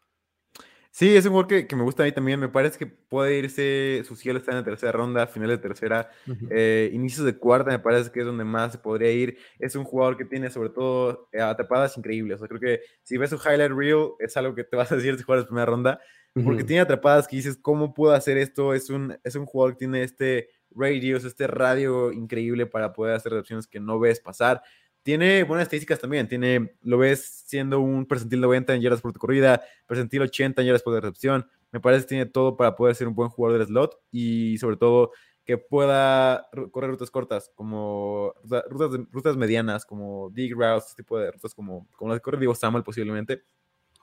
Sí, es un jugador que, me gusta a mí también. Me parece que puede irse, su cielo está en la tercera ronda, final de tercera, eh, inicios de cuarta, me parece que es donde más se podría ir. Es un jugador que tiene sobre todo eh, atrapadas increíbles. O sea, creo que si ves su highlight reel, es algo que te vas a decir si juegas primera ronda porque tiene atrapadas que dices, ¿cómo puedo hacer esto? Es un, es un jugador que tiene este radius, este radio increíble para poder hacer recepciones que no ves pasar. Tiene buenas estadísticas también, tiene, lo ves siendo un percentil 90 en yardas por corrida, percentil 80 en yardas por recepción. Me parece que tiene todo para poder ser un buen jugador del slot y sobre todo que pueda correr rutas cortas, como rutas, rutas medianas, como dig routes, este tipo de rutas como, como las que corre Diego Samuel posiblemente.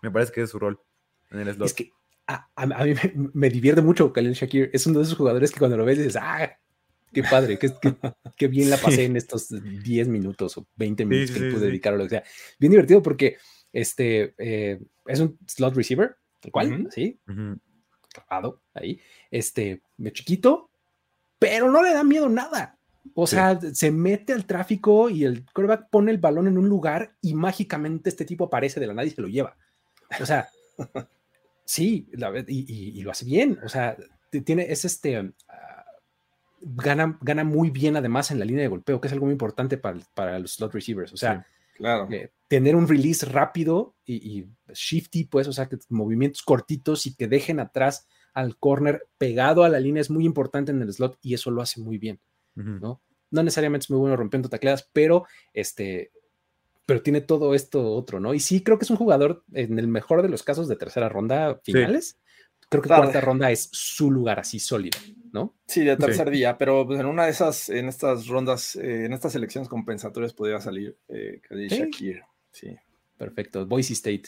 Me parece que es su rol en el slot. Es que a, mí me, divierte mucho Khalil Shakir. Es uno de esos jugadores que cuando lo ves dices, ah, qué padre, qué, qué, bien la pasé en estos 10 minutos o 20 minutos que pude dedicar a lo que sea. Bien divertido porque este eh, es un slot receiver, tal cual, ¿sí? ahí. Este, me chiquito, pero no le da miedo nada. O sea, se mete al tráfico y el quarterback pone el balón en un lugar y mágicamente este tipo aparece de la nada y se lo lleva. O sea, Sí, la, y, y, lo hace bien. O sea, tiene, es este. Ah, gana, gana muy bien además en la línea de golpeo, que es algo muy importante para, para los slot receivers. O sea, claro. eh, tener un release rápido y, y, shifty, pues, o sea, que movimientos cortitos y que dejen atrás al corner pegado a la línea es muy importante en el slot y eso lo hace muy bien, uh -huh. ¿no? No necesariamente es muy bueno rompiendo tacleadas, pero este, pero tiene todo esto otro, ¿no? Y sí, creo que es un jugador en el mejor de los casos de tercera ronda finales. Sí. Creo que Tarde. cuarta ronda es su lugar así sólido, ¿no? Sí, de tercer sí. día, pero pues en una de esas, en estas rondas, eh, en estas elecciones compensatorias podría salir eh, Khalil ¿Sí? Shakir. Sí. Perfecto. Boise State.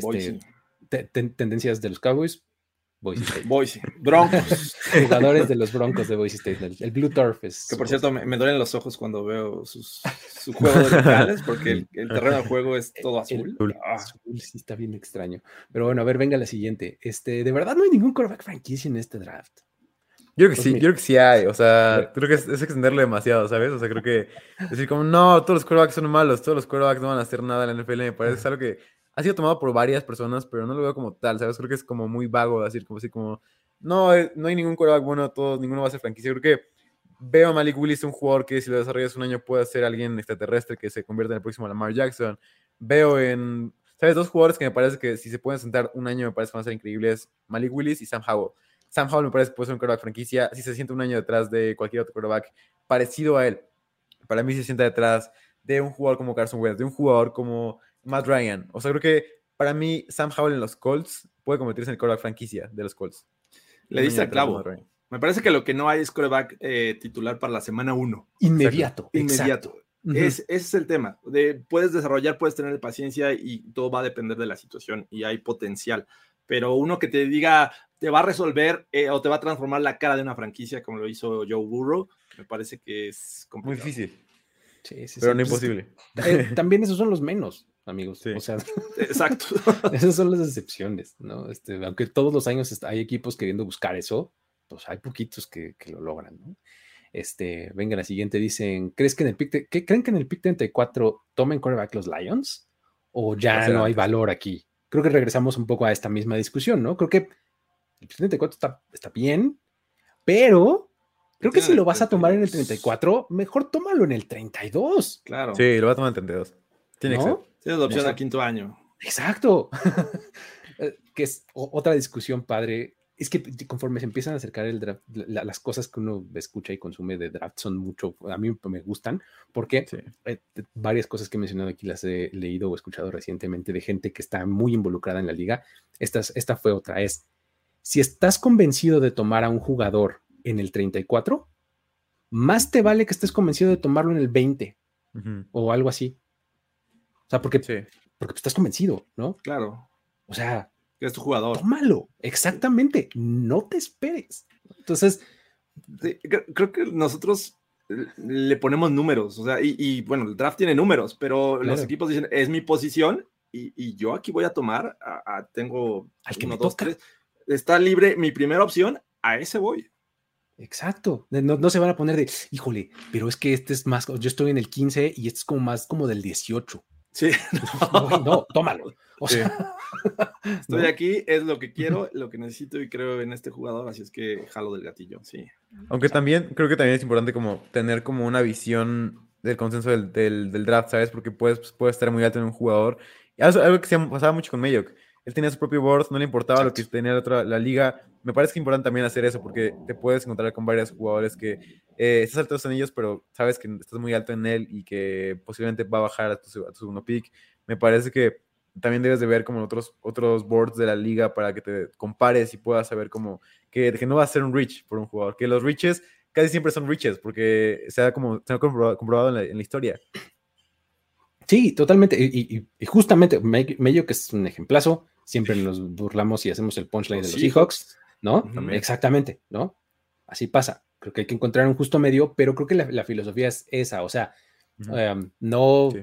Boise. Este, te, tendencias de los Cowboys. Boise State. Boise. Broncos. Jugadores de los Broncos de Boise State. El, el Blue Turf es. Que por cierto, me, me, duelen los ojos cuando veo sus, su juego de locales, porque el, el, terreno de juego es todo azul. El, ah. azul sí está bien extraño. Pero bueno, a ver, venga la siguiente. Este, de verdad no hay ningún quarterback franquicia en este draft. Yo creo que pues sí, mira. yo creo que sí hay, o sea, creo que es, es, extenderlo demasiado, ¿sabes? O sea, creo que decir como, no, todos los quarterbacks son malos, todos los quarterbacks no van a hacer nada en la NFL, me parece es algo que ha sido tomado por varias personas, pero no lo veo como tal, ¿sabes? Creo que es como muy vago decir como así como, no, eh, no hay ningún quarterback bueno, todos, ninguno va a ser franquicia. Creo que veo a Malik Willis un jugador que si lo desarrollas un año puede ser alguien extraterrestre que se convierta en el próximo Lamar Jackson. Veo en, ¿sabes? Dos jugadores que me parece que si se pueden sentar un año me parece que van a ser increíbles, Malik Willis y Sam Howell. Sam Howell me parece que puede ser un quarterback franquicia si se siente un año detrás de cualquier otro quarterback parecido a él. Para mí se sienta detrás de un jugador como Carson Wentz, de un jugador como Matt Ryan. O sea, creo que para mí Sam Howell en los Colts puede convertirse en el quarterback franquicia de los Colts. Le dice a clavo. Me parece que lo que no hay es quarterback eh, titular para la semana 1. Inmediato. Inmediato. Uh -huh. es, ese es el tema. De, puedes desarrollar, puedes tener paciencia y todo va a depender de la situación y hay potencial. Pero uno que te diga, te va a resolver eh, o te va a transformar la cara de una franquicia como lo hizo Joe Burrow, me parece que es complicado. Muy difícil. Sí, sí, pero sí. no imposible. Eh, también esos son los menos, amigos. Sí. O sea, exacto. esas son las excepciones, ¿no? Este, aunque todos los años hay equipos queriendo buscar eso, pues hay poquitos que, que lo logran, ¿no? Este, venga, la siguiente dicen, ¿crees que en el pick, de, ¿qué, ¿creen que en el pick 34 tomen quarterback los Lions? ¿O ya o sea, no hay valor aquí? Creo que regresamos un poco a esta misma discusión, ¿no? Creo que el pick 34 está, está bien, pero creo que si lo vas a tomar en el 34, mejor tómalo en el 32. Claro. Sí, lo vas a tomar en el 32. Tiene ¿No? que ser. Tienes la opción al quinto año. Exacto. que es otra discusión padre es que conforme se empiezan a acercar el draft, la, las cosas que uno escucha y consume de draft son mucho, a mí me gustan, porque sí. eh, varias cosas que he mencionado aquí las he leído o escuchado recientemente de gente que está muy involucrada en la liga. Esta, esta fue otra, es, si estás convencido de tomar a un jugador en el 34, más te vale que estés convencido de tomarlo en el 20 uh -huh. o algo así. O sea, porque, sí. porque estás convencido, ¿no? Claro. O sea, es tu jugador. Tómalo, exactamente, no te esperes. Entonces, sí, creo que nosotros le ponemos números, o sea, y, y bueno, el draft tiene números, pero claro. los equipos dicen, es mi posición y, y yo aquí voy a tomar, a, a, tengo al que uno, me dos, toca. tres, está libre mi primera opción, a ese voy. Exacto, no, no, se van a poner de, híjole, pero es que este es más, yo estoy en el 15 y este es como más como del 18. Sí, no, no, no tómalo. O sea, sí. Estoy ¿no? aquí, es lo que quiero, lo que necesito y creo en este jugador, así es que jalo del gatillo, sí. Aunque también, creo que también es importante como tener como una visión del consenso del, del, del draft, ¿sabes? Porque puedes, puedes estar muy alto en un jugador. Y algo, algo que se pasaba mucho con Mayock. Él tenía su propio board, no le importaba Exacto. lo que tenía la, otra, la liga. Me parece que es importante también hacer eso, porque te puedes encontrar con varios jugadores que eh, estás alto en ellos, pero sabes que estás muy alto en él y que posiblemente va a bajar a tu, a tu segundo pick. Me parece que también debes de ver como otros, otros boards de la liga para que te compares y puedas saber como que, que no va a ser un reach por un jugador, que los reaches casi siempre son reaches porque se ha, como, se ha comprobado, comprobado en, la, en, la, historia. Sí, totalmente. Y, y, y justamente, medio que es un ejemplazo, siempre nos burlamos y hacemos el punchline de los Seahawks, ¿no? También. Exactamente, ¿no? Así pasa. Creo que hay que encontrar un justo medio, pero creo que la, la filosofía es esa, o sea, uh -huh. um, no... Sí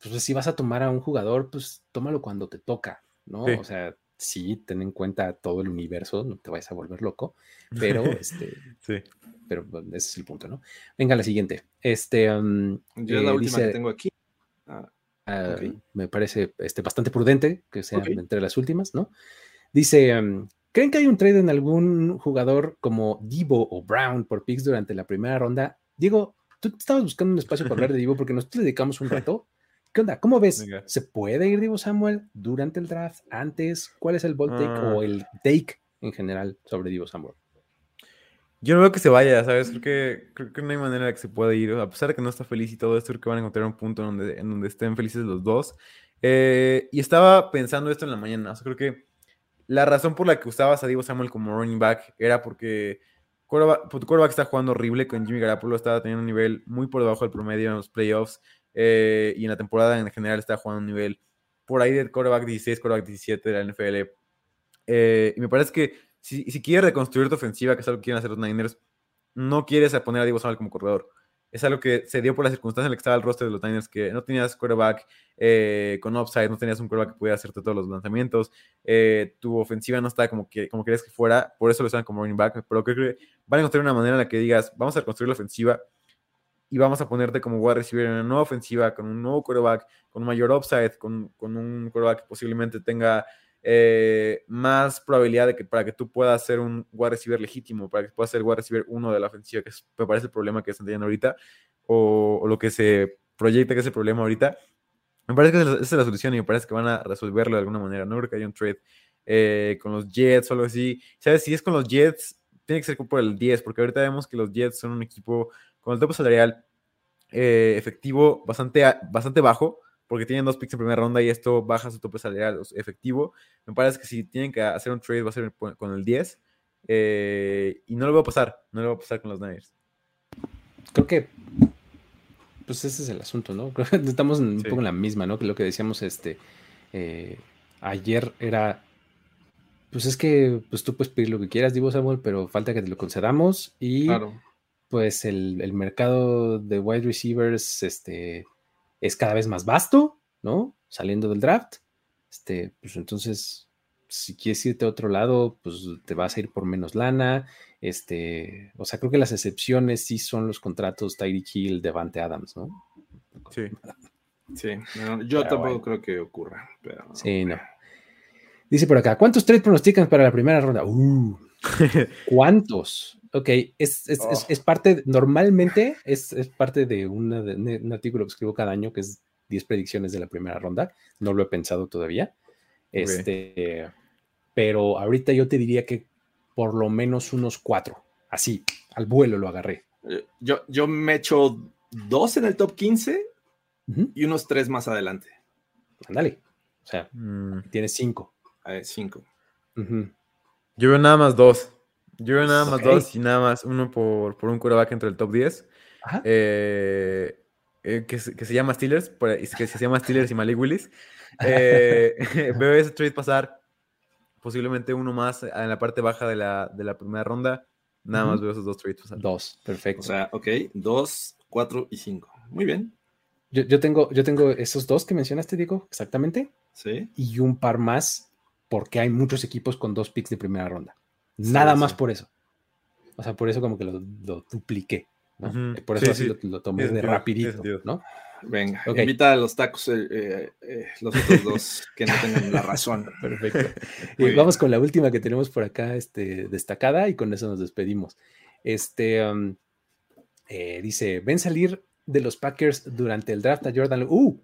pues si vas a tomar a un jugador, pues tómalo cuando te toca, ¿no? Sí. O sea, sí, ten en cuenta todo el universo, no te vayas a volver loco, pero este, sí. pero ese es el punto, ¿no? Venga, la siguiente. Este, um, yo eh, la última dice, que tengo aquí. Ah, uh, okay. Me parece este, bastante prudente que sea okay. entre las últimas, ¿no? Dice, um, ¿Creen que hay un trade en algún jugador como Divo o Brown por picks durante la primera ronda? Diego, tú estabas buscando un espacio para hablar de Divo porque nosotros dedicamos un rato. ¿Qué onda? ¿Cómo ves? ¿Se puede ir Divo Samuel durante el draft, antes? ¿Cuál es el ball take o ah. el take en general sobre Divo Samuel? Yo no veo que se vaya, ¿sabes? Creo que, creo que no hay manera de que se pueda ir. A pesar de que no está feliz y todo esto, creo que van a encontrar un punto en donde, en donde estén felices los dos. Eh, y estaba pensando esto en la mañana. O sea, creo que la razón por la que usabas a Divo Samuel como running back era porque pues, tu quarterback está jugando horrible con Jimmy Garoppolo, estaba teniendo un nivel muy por debajo del promedio en los playoffs eh, y en la temporada en general estaba jugando un nivel por ahí del quarterback 16, quarterback 17 de la NFL. Eh, y me parece que si, si quieres reconstruir tu ofensiva, que es algo que quieren hacer los Niners, no quieres poner a Divo Samuel como corredor. Es algo que se dio por la circunstancia en la que estaba el roster de los Niners, que no tenías quarterback eh, con upside, no tenías un quarterback que pudiera hacerte todos los lanzamientos, eh, tu ofensiva no estaba como, que, como querías que fuera, por eso lo usaban como running back, pero creo que van a encontrar una manera en la que digas, vamos a reconstruir la ofensiva y vamos a ponerte como wide receiver en una nueva ofensiva, con un nuevo quarterback, con un mayor upside, con, con un quarterback que posiblemente tenga eh, más probabilidad de que para que tú puedas ser un wide receiver legítimo, para que puedas ser wide receiver uno de la ofensiva, que me parece el problema que están teniendo ahorita, o, lo que se proyecta que es el problema ahorita. Me parece que esa es la solución y me parece que van a resolverlo de alguna manera. No creo que haya un trade eh, con los Jets o algo así. ¿Sabes? Si es con los Jets, tiene que ser por el 10, porque ahorita vemos que los Jets son un equipo con el tope salarial eh, efectivo bastante, bastante bajo porque tienen dos picks en primera ronda y esto baja su tope salarial efectivo. Me parece que si tienen que hacer un trade va a ser con el 10. Eh, y no lo va a pasar, no lo va a pasar con los Niners. Creo que, pues ese es el asunto, ¿no? Creo que estamos un poco en la misma, ¿no? Que lo que decíamos este, eh, ayer era, pues es que pues tú puedes pedir lo que quieras, Divo Samuel, pero falta que te lo concedamos y pues el, el mercado de wide receivers, este es cada vez más vasto, ¿no? Saliendo del draft. Este, pues entonces, si quieres irte a otro lado, pues te vas a ir por menos lana. Este, o sea, creo que las excepciones sí son los contratos Tyreek Hill, Devante Adams, ¿no? Sí. Sí, yo tampoco creo que ocurra. Pero... Sí, no. Dice por acá, ¿cuántos trades pronostican para la primera ronda? Uh, ¿Cuántos? Ok, es, es, es, oh. parte, normalmente es, parte de, una, un artículo que escribo cada año que es 10 predicciones de la primera ronda. No lo he pensado todavía. Este, pero ahorita yo te diría que por lo menos unos cuatro. Así, al vuelo lo agarré. Eh, yo, yo me echo dos en el top 15 y unos tres más adelante. Ándale. O sea, mm. tienes cinco. A cinco. Yo veo nada más dos. Yo veo nada más dos y nada más uno por, por un quarterback entre el top 10. Eh, eh, que, se, que, se llama Steelers, que se llama Steelers y Malik Willis. Eh, veo ese trade pasar, posiblemente uno más en la parte baja de la, de la primera ronda. Nada más veo esos dos trades pasar. Dos, perfecto. O sea, ok, dos, cuatro y cinco. Muy bien. Yo, yo, tengo, yo tengo esos dos que mencionaste, Diego, exactamente. Sí. Y un par más, porque hay muchos equipos con dos picks de primera ronda. Nada más por eso. O sea, por eso como que lo, dupliqué. Por eso así lo, tomé de rapidito, ¿no? Venga, invita a los tacos eh, eh, eh, los otros dos que no tengan la razón. Perfecto. y vamos con la última que tenemos por acá este, destacada y con eso nos despedimos. Este um, dice: Ven salir de los Packers durante el draft a Jordan Love. ¡Uh!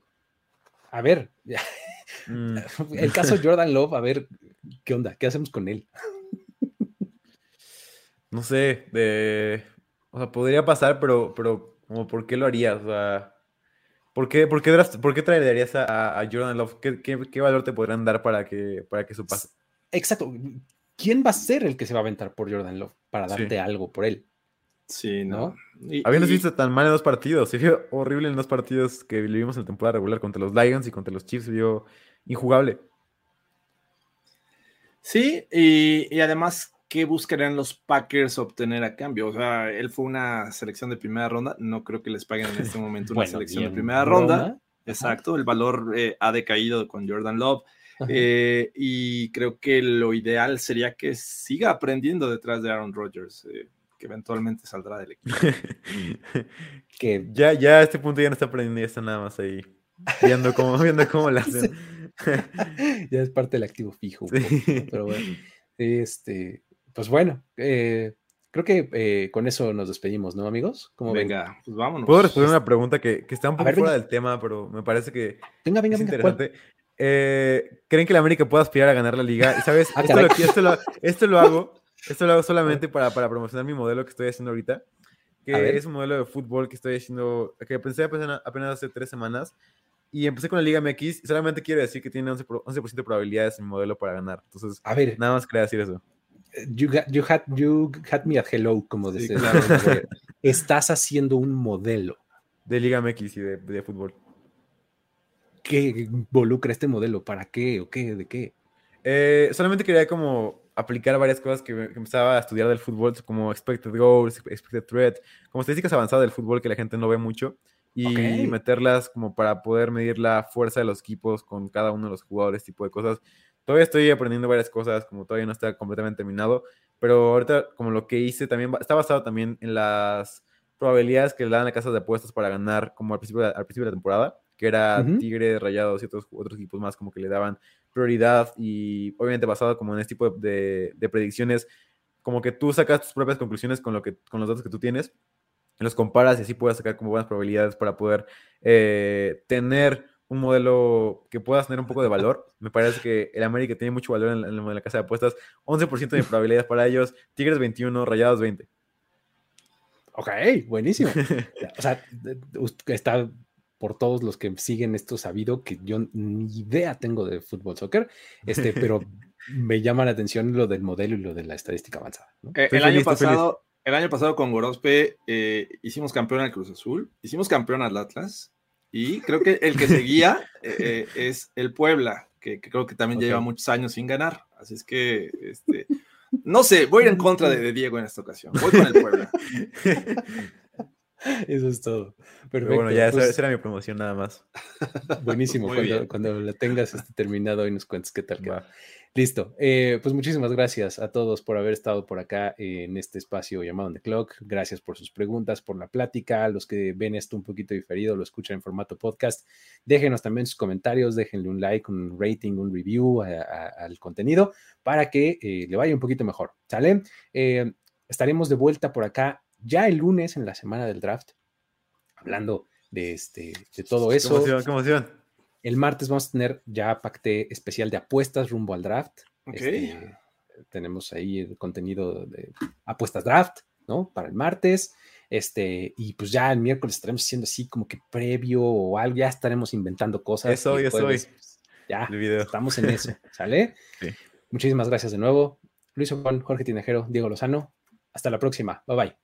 A ver, mm. el caso Jordan Love, a ver, ¿qué onda? ¿Qué hacemos con él? No sé, de, o sea, podría pasar, pero, pero como, ¿por qué lo harías? O sea, ¿por qué, por qué, por qué traerías a, a, Jordan Love? ¿Qué, ¿Qué, valor te podrían dar para que, para que eso pase? Exacto. ¿Quién va a ser el que se va a aventar por Jordan Love para darte algo por él? Sí, ¿no? Habiendo visto tan mal en dos partidos, se vio horrible en dos partidos que vivimos en la temporada regular contra los Lions y contra los Chiefs, se vio injugable. Sí, y, y además ¿qué buscarían los Packers obtener a cambio? O sea, él fue una selección de primera ronda, no creo que les paguen en este momento una selección de primera ronda. Exacto, el valor eh, ha decaído con Jordan Love. Eh, y creo que lo ideal sería que siga aprendiendo detrás de Aaron Rodgers, eh, que eventualmente saldrá del equipo. que ya, ya a este punto ya no está aprendiendo, ya está nada más ahí viendo cómo, viendo cómo la hacen. ya es parte del activo fijo. pero bueno. Este, pues bueno, eh, creo que eh, con eso nos despedimos, ¿no, amigos? ¿Cómo venga, pues vámonos. Puedo responder una pregunta que, que está un poco fuera del tema, pero me parece que venga, venga, es venga, interesante. Eh, ¿Creen que la América pueda aspirar a ganar la liga? Y sabes, ah, esto, lo, esto, lo, esto, lo, hago, esto lo hago solamente para, para promocionar mi modelo que estoy haciendo ahorita, que es un modelo de fútbol que estoy haciendo, que pensé apenas, apenas hace tres semanas, y empecé con la Liga MX y solamente quiero decir que tiene 11%, 11 de probabilidades en mi modelo para ganar. Entonces, a ver, nada más quería decir eso. You, you, had, you had me at hello, como decía. Estás haciendo un modelo. De Liga MX y de, de, fútbol. ¿Qué involucra este modelo? ¿Para qué? ¿O qué? ¿De qué? Eh, solamente quería como aplicar varias cosas que, que, empezaba a estudiar del fútbol, como expected goals, expected threat, como estadísticas avanzadas del fútbol que la gente no ve mucho y meterlas como para poder medir la fuerza de los equipos con cada uno de los jugadores, tipo de cosas. Todavía estoy aprendiendo varias cosas, como todavía no está completamente terminado, pero ahorita como lo que hice también está basado también en las probabilidades que le dan a casas de apuestas para ganar como al principio de, al principio de la temporada, que era Tigre, Rayados y otros, otros equipos más como que le daban prioridad y obviamente basado como en este tipo de, de predicciones, como que tú sacas tus propias conclusiones con, lo que, con los datos que tú tienes los comparas y así puedas sacar como buenas probabilidades para poder eh, tener un modelo que puedas tener un poco de valor. Me parece que el América tiene mucho valor en la, casa de apuestas. 11% de probabilidades para ellos, Tigres 21, Rayados 20. Ok, buenísimo. o sea, está por todos los que siguen esto sabido que yo ni idea tengo de fútbol soccer, este, pero me llama la atención lo del modelo y lo de la estadística avanzada. Eh, el año pasado, el año pasado con Gorospe eh, hicimos campeón al Cruz Azul, hicimos campeón al Atlas y creo que el que seguía eh, eh, es el Puebla, que, creo que también lleva muchos años sin ganar. Así es que, este, no sé, voy a ir en contra de, Diego en esta ocasión. Voy con el Puebla. Eso es todo. Pero bueno, ya pues esa era mi promoción nada más. Buenísimo. Cuando, cuando, la tengas este, terminado y nos cuentes qué tal va. Listo. Eh, pues muchísimas gracias a todos por haber estado por acá en este espacio llamado The Clock. Gracias por sus preguntas, por la plática. Los que ven esto un poquito diferido, lo escuchan en formato podcast, déjenos también sus comentarios, déjenle un like, un rating, un review al contenido para que eh, le vaya un poquito mejor. ¿Sale? Eh, estaremos de vuelta por acá ya el lunes en la semana del draft, hablando de, este, de todo eso. ¿Cómo emoción, qué emoción. El martes vamos a tener ya pacte especial de apuestas rumbo al draft. Este, tenemos ahí el contenido de apuestas draft, ¿no? Para el martes. Este, y pues ya el miércoles estaremos haciendo así como que previo o algo, ya estaremos inventando cosas. Eso, eso. Pues, ya, estamos en eso, ¿sale? Muchísimas gracias de nuevo. Luis Juan, Jorge Tinajero, Diego Lozano. Hasta la próxima. Bye bye.